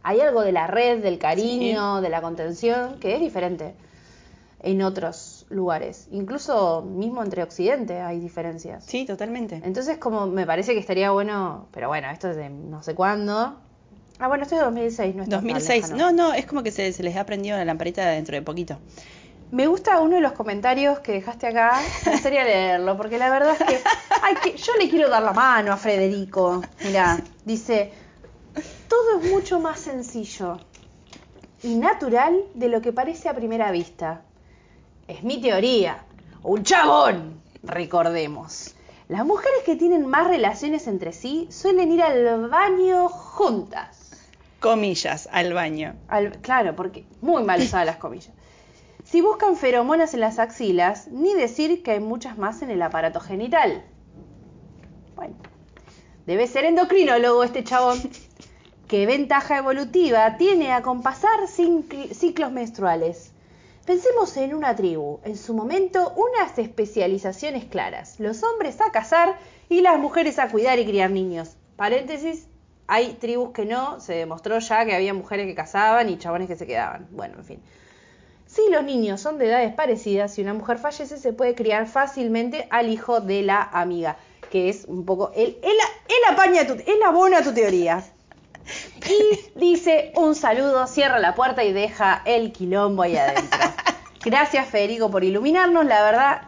Speaker 1: hay algo de la red, del cariño, de la contención, que es diferente en otros lugares. Incluso mismo entre occidente hay diferencias.
Speaker 2: Sí, totalmente.
Speaker 1: Entonces, como me parece que estaría bueno, pero bueno, esto es de no sé cuándo. Ah, bueno, esto es de 2006, no es tan
Speaker 2: 2006.
Speaker 1: lejano.
Speaker 2: No, no, es como que se, se les ha prendido la lamparita dentro de poquito.
Speaker 1: Me gusta uno de los comentarios que dejaste acá. Me gustaría leerlo, porque la verdad es que, ay, que yo le quiero dar la mano a Federico. Mirá, dice, todo es mucho más sencillo y natural de lo que parece a primera vista. Es mi teoría. Un chabón, recordemos. Las mujeres que tienen más relaciones entre sí suelen ir al baño juntas.
Speaker 2: Comillas, al baño.
Speaker 1: Al- claro, porque muy mal usadas las comillas. Si buscan feromonas en las axilas, ni decir que hay muchas más en el aparato genital. Bueno, debe ser endocrinólogo este chabón. ¿Qué ventaja evolutiva tiene a compasar ciclos menstruales? Pensemos en una tribu, en su momento unas especializaciones claras, los hombres a cazar y las mujeres a cuidar y criar niños. Paréntesis, hay tribus que no, se demostró ya que había mujeres que cazaban y chabones que se quedaban. Bueno, en fin. Si los niños son de edades parecidas, si una mujer fallece, se puede criar fácilmente al hijo de la amiga, que es un poco, él, él, él apaña tu, él abona tu teoría. Y dice un saludo, cierra la puerta y deja el quilombo ahí adentro. Gracias Federico por iluminarnos, la verdad.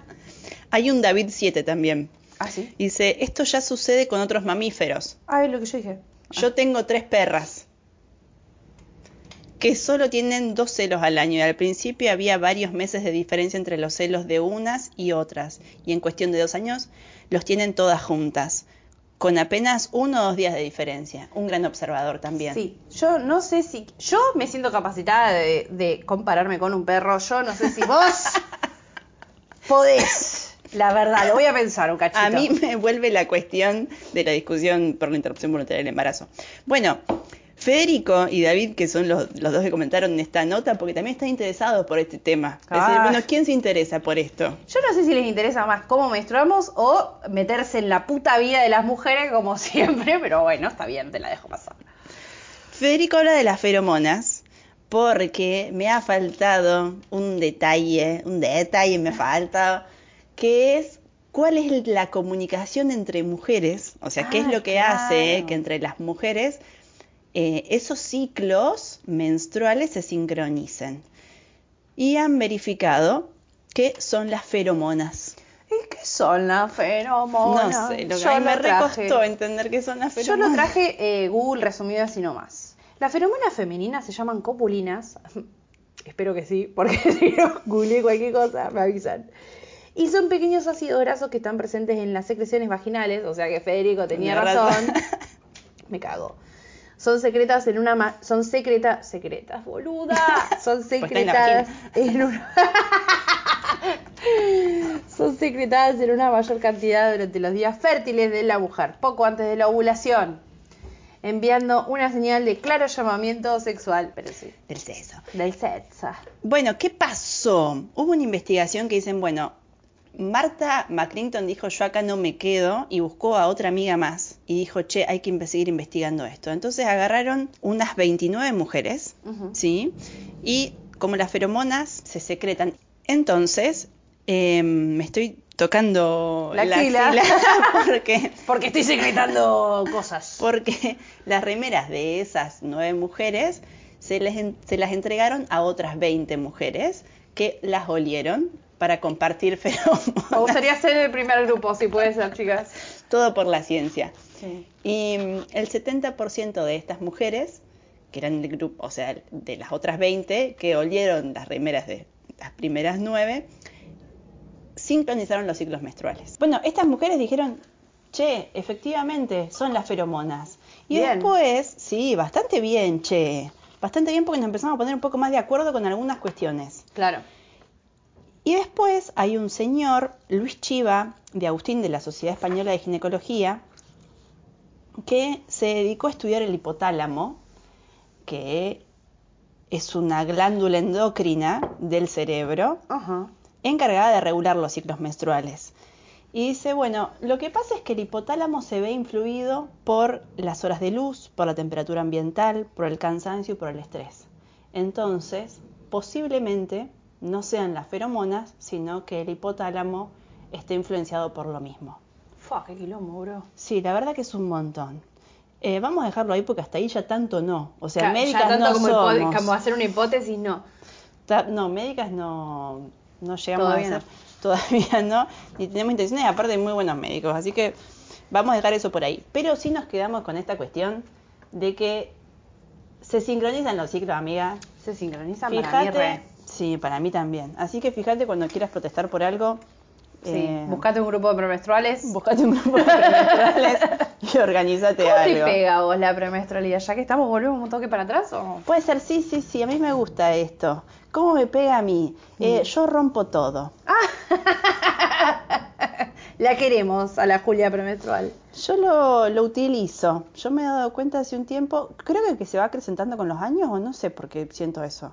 Speaker 2: Hay un David 7 también.
Speaker 1: Ah, sí.
Speaker 2: Dice, esto ya sucede con otros mamíferos.
Speaker 1: Ah, es lo que yo dije.
Speaker 2: Yo tengo tres perras que solo tienen dos celos al año y al principio había varios meses de diferencia entre los celos de unas y otras y en cuestión de dos años los tienen todas juntas con apenas uno o dos días de diferencia. Un gran observador también.
Speaker 1: Sí, yo no sé si. Yo me siento capacitada de, de compararme con un perro. Yo no sé si vos podés. La verdad, lo voy a pensar un cachito.
Speaker 2: A mí me vuelve la cuestión de la discusión por la interrupción voluntaria del embarazo. Bueno, Federico y David, que son los, los dos que comentaron en esta nota, porque también están interesados por este tema. Es decir,
Speaker 1: Ah.
Speaker 2: bueno, ¿quién se interesa por esto?
Speaker 1: Yo no sé si les interesa más cómo menstruamos o meterse en la puta vida de las mujeres como siempre, pero bueno, está bien, te la dejo pasar.
Speaker 2: Federico habla de las feromonas porque me ha faltado un detalle, un detalle me falta, que es cuál es la comunicación entre mujeres, o sea, qué es
Speaker 1: Ah,
Speaker 2: lo que
Speaker 1: claro.
Speaker 2: hace que entre las mujeres eh, esos ciclos menstruales se sincronicen. Y han verificado que son las feromonas.
Speaker 1: ¿Y qué son las feromonas?
Speaker 2: No sé, lo que
Speaker 1: Yo
Speaker 2: a mí me
Speaker 1: traje.
Speaker 2: recostó entender qué son las
Speaker 1: Yo
Speaker 2: feromonas.
Speaker 1: lo traje eh, Google resumido así nomás. Las feromonas femeninas se llaman copulinas. Espero que sí, porque si no googleé cualquier cosa, me avisan. Y son pequeños ácidos grasos que están presentes en las secreciones vaginales, o sea que Federico tenía
Speaker 2: Tenía
Speaker 1: razón.
Speaker 2: razón.
Speaker 1: Me cago. Son secretas en una ma- son secretas, secretas, boluda. Son
Speaker 2: en la
Speaker 1: secretadas en una Son secretadas en una mayor cantidad durante los días fértiles de la mujer, poco antes de la ovulación, enviando una señal de claro llamamiento sexual, pero sí,
Speaker 2: Del sexo.
Speaker 1: del sexo.
Speaker 2: Bueno, ¿qué pasó? Hubo una investigación que dicen, bueno, Marta McClinton dijo, yo acá no me quedo, y buscó a otra amiga más, y dijo, che, hay que seguir investigando esto. Entonces agarraron unas 29 mujeres. ¿sí? Y como las feromonas se secretan, entonces eh, me estoy tocando
Speaker 1: La axila.
Speaker 2: porque
Speaker 1: Porque estoy secretando cosas.
Speaker 2: porque las remeras de esas nueve mujeres se, les se las entregaron a otras 20 mujeres que las olieron para compartir feromonas.
Speaker 1: Me gustaría ser el primer grupo, si puede ser, chicas.
Speaker 2: Todo por la ciencia.
Speaker 1: Sí.
Speaker 2: Y mm, el 70% de estas mujeres, que eran el grupo, o sea, de las otras 20 que olieron las remeras de las primeras 9, sincronizaron los ciclos menstruales. Bueno, estas mujeres dijeron, che, efectivamente, son las feromonas. Y
Speaker 1: Bien.
Speaker 2: después, sí, bastante bien, che. Bastante bien porque nos empezamos a poner un poco más de acuerdo con algunas cuestiones.
Speaker 1: Claro.
Speaker 2: Y después hay un señor, Luis Chiva, de Agustín de la Sociedad Española de Ginecología, que se dedicó a estudiar el hipotálamo, que es una glándula endocrina del cerebro encargada de regular los ciclos menstruales. Y dice, bueno, lo que pasa es que el hipotálamo se ve influido por las horas de luz, por la temperatura ambiental, por el cansancio y por el estrés. Entonces, posiblemente no sean las feromonas, sino que el hipotálamo esté influenciado por lo mismo.
Speaker 1: Fua, qué quilombo, bro.
Speaker 2: Sí, la verdad que es un montón. Eh, vamos a dejarlo ahí porque hasta ahí ya tanto no. O sea,
Speaker 1: Ya- ya
Speaker 2: médicas
Speaker 1: tanto
Speaker 2: no
Speaker 1: como,
Speaker 2: somos.
Speaker 1: como hacer una hipótesis, no.
Speaker 2: Ta- No, médicas no, no llegamos
Speaker 1: Todavía
Speaker 2: a
Speaker 1: no.
Speaker 2: ser. Todavía no. Ni tenemos intenciones, aparte muy buenos médicos. Así que vamos a dejar eso por ahí. Pero sí nos quedamos con esta cuestión de que se sincronizan los ciclos, amiga.
Speaker 1: Se sincronizan para mí,
Speaker 2: Fíjate.
Speaker 1: re.
Speaker 2: Sí, para mí también. Así que fíjate cuando quieras protestar por algo.
Speaker 1: Sí.
Speaker 2: eh,
Speaker 1: Buscate un grupo de premenstruales.
Speaker 2: buscate un grupo de premenstruales y organízate
Speaker 1: ¿Cómo te
Speaker 2: algo.
Speaker 1: pega a vos la premenstrualidad? Ya que estamos, volvemos un toque para atrás o.
Speaker 2: Puede ser, sí, sí, sí, a mí me gusta esto. ¿Cómo me pega a mí? Eh,
Speaker 1: Mm.
Speaker 2: Yo rompo todo.
Speaker 1: la queremos a la Julia premenstrual.
Speaker 2: Yo lo, lo utilizo. Yo me he dado cuenta hace un tiempo, creo que, que se va acrecentando con los años o no sé por qué siento eso.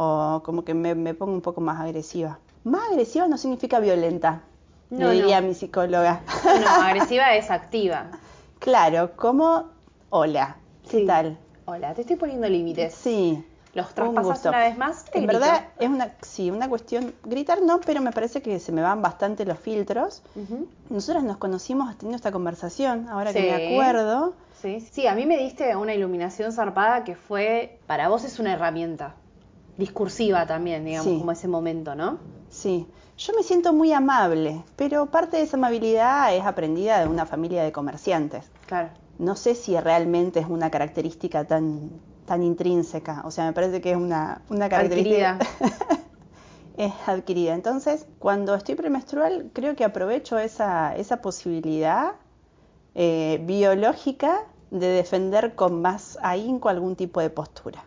Speaker 2: O como que me, me pongo un poco más agresiva. Más agresiva no significa violenta,
Speaker 1: No,
Speaker 2: me diría
Speaker 1: no.
Speaker 2: mi psicóloga.
Speaker 1: No, agresiva es activa.
Speaker 2: claro, como hola, ¿qué
Speaker 1: Sí.
Speaker 2: tal?
Speaker 1: Hola, te estoy poniendo límites.
Speaker 2: Sí.
Speaker 1: Los traspasas una vez más. te
Speaker 2: En
Speaker 1: grito.
Speaker 2: verdad es una, sí, una cuestión, gritar no, pero me parece que se me van bastante los filtros.
Speaker 1: Ujú.
Speaker 2: Nosotras nos conocimos teniendo esta conversación, ahora que me acuerdo.
Speaker 1: Sí, sí, a mí me diste una iluminación zarpada que fue, para vos es una herramienta discursiva también, digamos,
Speaker 2: Sí.
Speaker 1: como ese momento, ¿no?
Speaker 2: Sí, yo me siento muy amable, pero parte de esa amabilidad es aprendida de una familia de comerciantes.
Speaker 1: Claro.
Speaker 2: No sé si realmente es una característica tan, tan intrínseca, o sea, me parece que es una, una característica es adquirida. Entonces, cuando estoy premenstrual, creo que aprovecho esa, esa posibilidad eh, biológica de defender con más ahínco algún tipo de postura.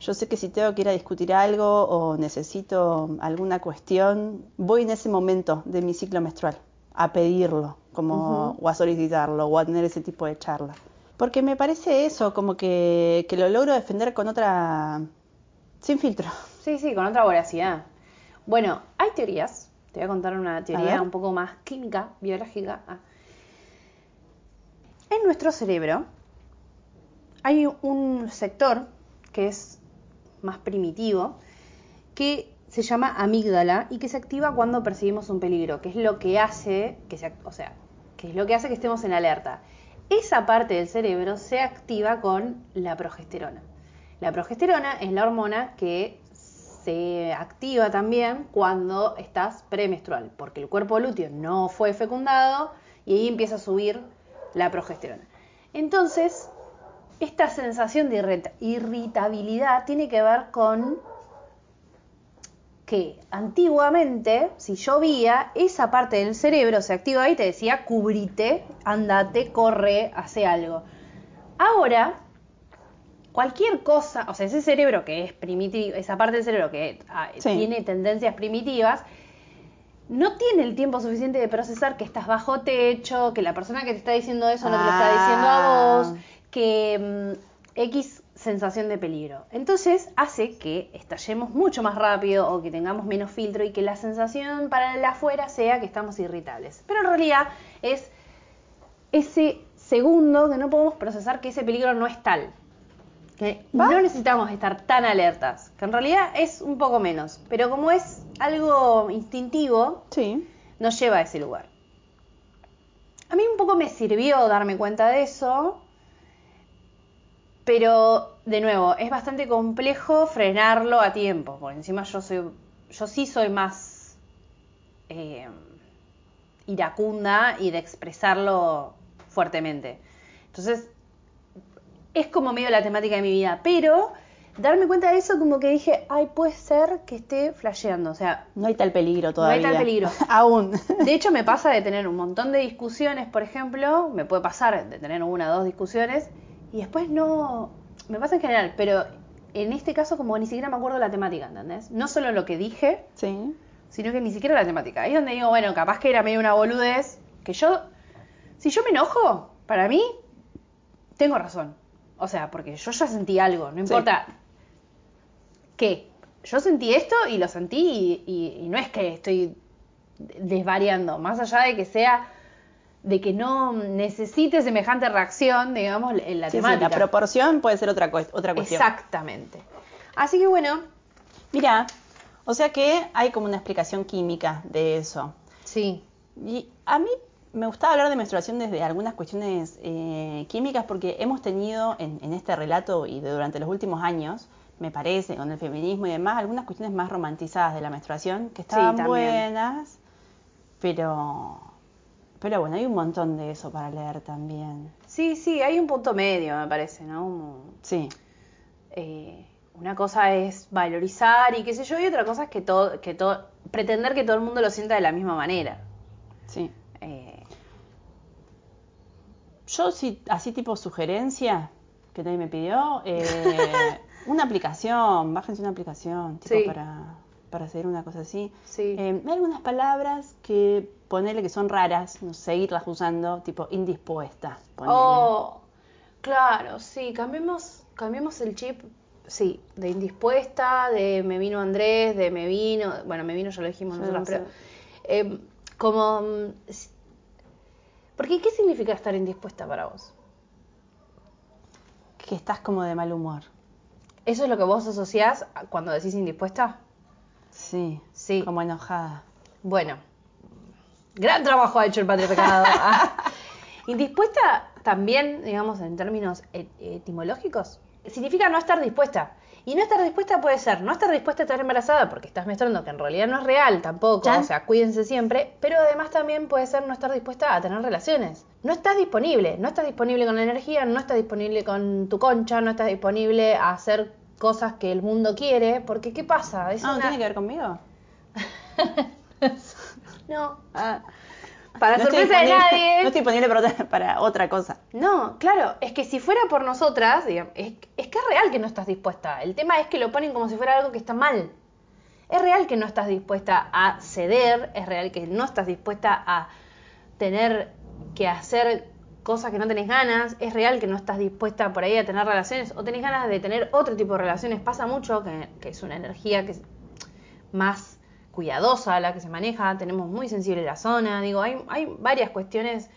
Speaker 2: Yo sé que si tengo que ir a discutir algo o necesito alguna cuestión, voy en ese momento de mi ciclo menstrual a pedirlo, como, o a solicitarlo, o a tener ese tipo de charla. Porque me parece eso, como que, que lo logro defender con otra... sin filtro.
Speaker 1: Sí, sí, con otra voracidad. Bueno, hay teorías. Te voy a contar una teoría un poco más química, biológica. Ah. En nuestro cerebro hay un sector que es más primitivo que se llama amígdala y que se activa cuando percibimos un peligro, que es lo que hace que se, o sea, que es lo que hace que estemos en alerta. Esa parte del cerebro se activa con la progesterona. La progesterona es la hormona que se activa también cuando estás premenstrual, porque el cuerpo lúteo no fue fecundado y ahí empieza a subir la progesterona. Entonces, esta sensación de irrita- irritabilidad tiene que ver con que antiguamente, si llovía, esa parte del cerebro se activaba y te decía, cubrite, andate, corre, hace algo. Ahora, cualquier cosa, o sea, ese cerebro que es primitivo, esa parte del cerebro que ah,
Speaker 2: Sí.
Speaker 1: tiene tendencias primitivas, no tiene el tiempo suficiente de procesar que estás bajo techo, que la persona que te está diciendo eso no te lo está diciendo a
Speaker 2: Ah.
Speaker 1: vos, que mm, X sensación de peligro. Entonces hace que estallemos mucho más rápido o que tengamos menos filtro y que la sensación para el afuera sea que estamos irritables. Pero en realidad es ese segundo que no podemos procesar que ese peligro no es tal. Que
Speaker 2: ¿Va?
Speaker 1: no necesitamos estar tan alertas, que en realidad es un poco menos, pero como es algo instintivo,
Speaker 2: Sí.
Speaker 1: nos lleva a ese lugar. A mí un poco me sirvió darme cuenta de eso Pero, de nuevo, es bastante complejo frenarlo a tiempo, porque encima yo soy, yo sí soy más eh, iracunda y de expresarlo fuertemente. Entonces, es como medio la temática de mi vida, pero darme cuenta de eso como que dije, ay, puede ser que esté flasheando, o sea,
Speaker 2: No hay tal peligro
Speaker 1: no
Speaker 2: todavía.
Speaker 1: hay tal peligro.
Speaker 2: Aún.
Speaker 1: De hecho, me pasa de tener un montón de discusiones, por ejemplo, me puede pasar de tener una o dos discusiones y después no, me pasa en general, pero en este caso como ni siquiera me acuerdo la temática, ¿entendés? No solo lo que dije,
Speaker 2: Sí.
Speaker 1: sino que ni siquiera la temática. Ahí es donde digo, bueno, capaz que era medio una boludez, que yo, si yo me enojo, para mí, tengo razón. O sea, porque yo ya sentí algo, no importa qué. Yo sentí esto y lo sentí y, y- y no es que estoy desvariando, más allá de que sea, de que no necesite semejante reacción, digamos, en la
Speaker 2: Sí, sí,
Speaker 1: temática.
Speaker 2: la proporción puede ser otra, otra cuestión.
Speaker 1: Exactamente. Así que bueno,
Speaker 2: Mira, o sea que hay como una explicación química de eso.
Speaker 1: sí,
Speaker 2: Y a mí me gustaba hablar de menstruación desde algunas cuestiones eh, químicas porque hemos tenido en, en este relato y de- durante los últimos años, me parece, con el feminismo y demás, algunas cuestiones más romantizadas de la menstruación que estaban
Speaker 1: también.
Speaker 2: buenas, pero, pero bueno, hay un montón de eso para leer también.
Speaker 1: sí, sí, hay un punto medio, me parece, ¿no?
Speaker 2: Sí,
Speaker 1: eh, una cosa es valorizar y qué sé yo, y otra cosa es que todo, que todo, pretender que todo el mundo lo sienta de la misma manera.
Speaker 2: sí.
Speaker 1: Eh,
Speaker 2: Yo sí, así tipo sugerencia que nadie me pidió, eh, una aplicación, bájense una aplicación tipo
Speaker 1: Sí.
Speaker 2: para, para hacer una cosa así.
Speaker 1: Sí.
Speaker 2: Hay algunas palabras que ponerle que son raras, no seguirlas usando, tipo indispuesta. ponele.
Speaker 1: oh, claro, sí, cambiemos, cambiemos el chip, sí, de indispuesta, de me vino Andrés, de me vino, bueno, me vino ya lo dijimos nosotros,
Speaker 2: no
Speaker 1: pero eh, como, porque ¿qué significa estar indispuesta para vos?
Speaker 2: Que estás como de mal humor.
Speaker 1: ¿Eso es lo que vos asociás cuando decís indispuesta?
Speaker 2: Sí,
Speaker 1: Sí.
Speaker 2: como enojada.
Speaker 1: Bueno, gran trabajo ha hecho el patriarcado. Ah. Indispuesta también, digamos, en términos et- etimológicos, significa no estar dispuesta. Y no estar dispuesta puede ser no estar dispuesta a estar embarazada porque estás menstruando, que en realidad no es real tampoco, o sea, cuídense siempre, pero además también puede ser no estar dispuesta a tener relaciones. No estás disponible, no estás disponible con la energía, no estás disponible con tu concha, no estás disponible a hacer cosas que el mundo quiere, porque ¿qué pasa? Es
Speaker 2: Ah, ¿no
Speaker 1: una-
Speaker 2: tiene que ver conmigo?
Speaker 1: No. Para
Speaker 2: No estoy
Speaker 1: sorpresa de nadie.
Speaker 2: No estoy disponible para otra, para otra cosa.
Speaker 1: No, claro, es que si fuera por nosotras, digamos, es, es que es real que no estás dispuesta. El tema es que lo ponen como si fuera algo que está mal. Es real que no estás dispuesta a ceder, es real que no estás dispuesta a tener que hacer cosas que no tenés ganas, es real que no estás dispuesta por ahí a tener relaciones o tenés ganas de tener otro tipo de relaciones. Pasa mucho que, que es una energía que es más cuidadosa la que se maneja, tenemos muy sensible la zona, digo, hay, hay varias cuestiones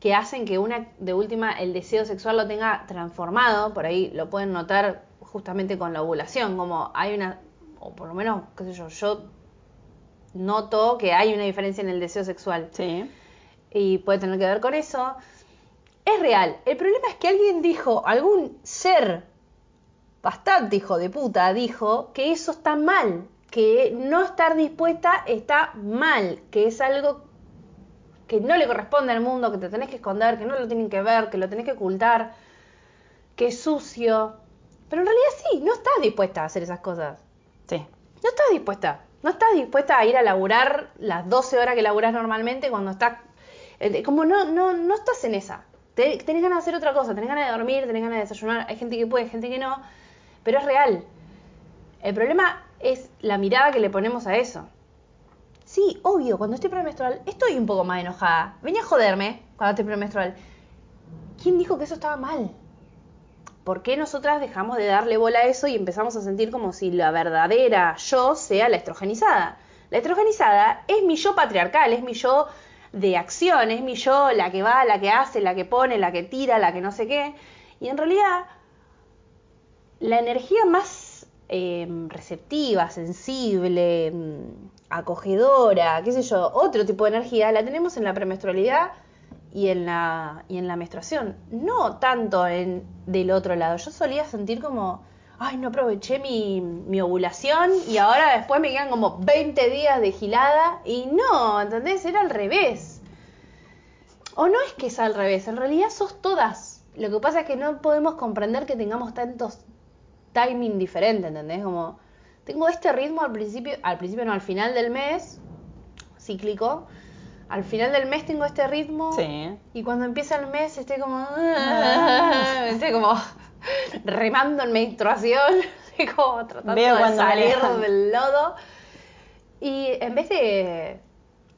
Speaker 1: que hacen que una de última el deseo sexual lo tenga transformado, por ahí lo pueden notar justamente con la ovulación, como hay una, o por lo menos, qué sé yo, yo noto que hay una diferencia en el deseo sexual
Speaker 2: Sí.
Speaker 1: y puede tener que ver con eso. Es real. El problema es que alguien dijo, algún ser bastante hijo de puta dijo que eso está mal, que no estar dispuesta está mal, que es algo que no le corresponde al mundo, que te tenés que esconder, que no lo tienen que ver, que lo tenés que ocultar, que es sucio. Pero en realidad sí, no estás dispuesta a hacer esas cosas.
Speaker 2: Sí.
Speaker 1: No estás dispuesta. No estás dispuesta a ir a laburar las 12 horas que laburás normalmente cuando estás... eh, Como no, no, no estás en esa. Te- tenés ganas de hacer otra cosa, tenés ganas de dormir, tenés ganas de desayunar. Hay gente que puede, gente que no. Pero es real. El problema es la mirada que le ponemos a eso. Sí, obvio, cuando estoy premenstrual estoy un poco más enojada. Venía a joderme cuando estoy premenstrual. ¿Quién dijo que eso estaba mal? ¿Por qué nosotras dejamos de darle bola a eso y empezamos a sentir como si la verdadera yo sea la estrogenizada? La estrogenizada es mi yo patriarcal, es mi yo de acción, es mi yo la que va, la que hace, la que pone, la que tira, la que no sé qué. Y en realidad, la energía más eh, receptiva, sensible, mm, acogedora, qué sé yo, otro tipo de energía, la tenemos en la premenstrualidad y en la, y en la menstruación. No tanto en del otro lado. Yo solía sentir como, ay, no aproveché mi, mi ovulación y ahora después me quedan como 20 días de gilada. Y no, ¿entendés? Era al revés. O no es que es al revés, en realidad sos todas. Lo que pasa es que no podemos comprender que tengamos tantos timing diferentes, ¿entendés? Como, tengo este ritmo al principio, al principio no, al final del mes, cíclico. Al final del mes tengo este ritmo.
Speaker 2: Sí.
Speaker 1: Y cuando empieza el mes estoy como. estoy como remando en menstruación. Estoy como tratando
Speaker 2: Veo
Speaker 1: de salir del lodo. Y en vez de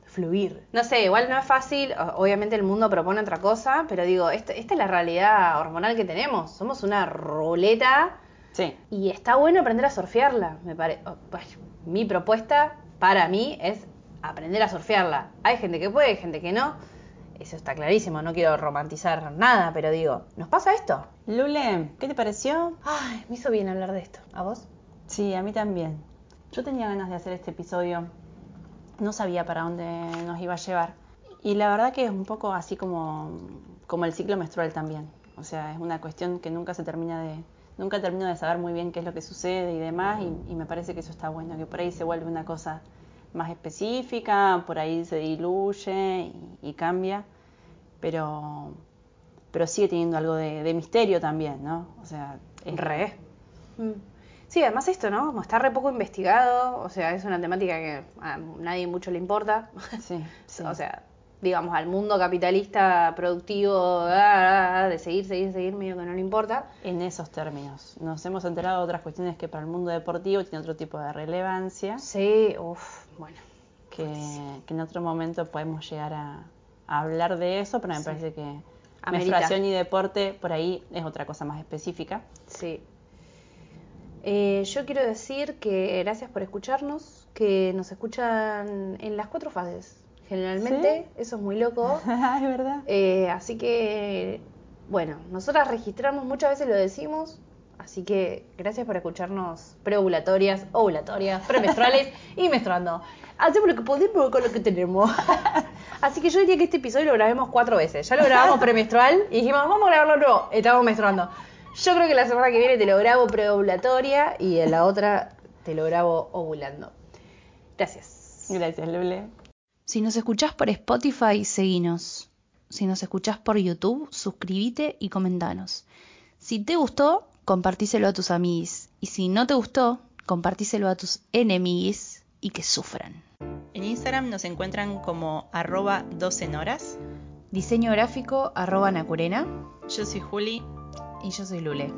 Speaker 1: fluir. No sé, igual no es fácil. Obviamente el mundo propone otra cosa. Pero digo, esta, esta es la realidad hormonal que tenemos. Somos una ruleta.
Speaker 2: Sí.
Speaker 1: Y está bueno aprender a surfearla, me parece. mi propuesta para mí es aprender a surfearla. Hay gente que puede, hay gente que no. Eso está clarísimo, no quiero romantizar nada, pero digo, ¿nos pasa esto?
Speaker 2: Lule, ¿qué te pareció?
Speaker 1: Ay, me hizo bien hablar de esto. ¿A vos?
Speaker 2: Sí, a mí también. Yo tenía ganas de hacer este episodio. No sabía para dónde nos iba a llevar. Y la verdad que es un poco así como, como el ciclo menstrual también. O sea, es una cuestión que nunca se termina de... Nunca termino de saber muy bien qué es lo que sucede y demás. Y, y me parece que eso está bueno, que por ahí se vuelve una cosa más específica, por ahí se diluye y, y cambia. Pero, pero sigue teniendo algo de, de misterio también, ¿no? O sea, es-
Speaker 1: Re. Mm. Sí, además esto, ¿no? Como está re poco investigado, o sea, es una temática que a nadie mucho le importa.
Speaker 2: Sí, sí.
Speaker 1: O sea, digamos, al mundo capitalista productivo ah, ah, de seguir, seguir, seguir, medio que no le importa.
Speaker 2: en esos términos. Nos hemos enterado de otras cuestiones que para el mundo deportivo tiene otro tipo de relevancia,
Speaker 1: Sí, uff, bueno.
Speaker 2: que, que en otro momento podemos llegar a, a hablar de eso, pero me
Speaker 1: Sí.
Speaker 2: parece que
Speaker 1: Amerita.
Speaker 2: menstruación y deporte por ahí es otra cosa más específica.
Speaker 1: Sí. Eh, yo quiero decir que gracias por escucharnos, que nos escuchan en las cuatro fases. Generalmente, eso es muy loco.
Speaker 2: es verdad.
Speaker 1: Eh, así que, bueno, nosotras registramos, muchas veces lo decimos, así que gracias por escucharnos preovulatorias, ovulatorias, premenstruales y menstruando. Hacemos lo que podemos con lo que tenemos. así que yo diría que este episodio lo grabemos cuatro veces. Ya lo grabamos premenstrual y dijimos, vamos a grabarlo nuevo. Estamos menstruando. Yo creo que la semana que viene te lo grabo preovulatoria y en la otra te lo grabo ovulando. Gracias.
Speaker 2: Gracias, Lule.
Speaker 3: Si nos escuchás por Spotify, seguinos. Si nos escuchás por YouTube, suscríbete y comentanos. Si te gustó, compartíselo a tus amigos. Y si no te gustó, compartíselo a tus enemigos y que sufran.
Speaker 2: En Instagram nos encuentran como arroba 12 horas.
Speaker 3: Diseño gráfico, arroba Nacurena.
Speaker 2: Yo soy Juli.
Speaker 3: Y yo soy Lule.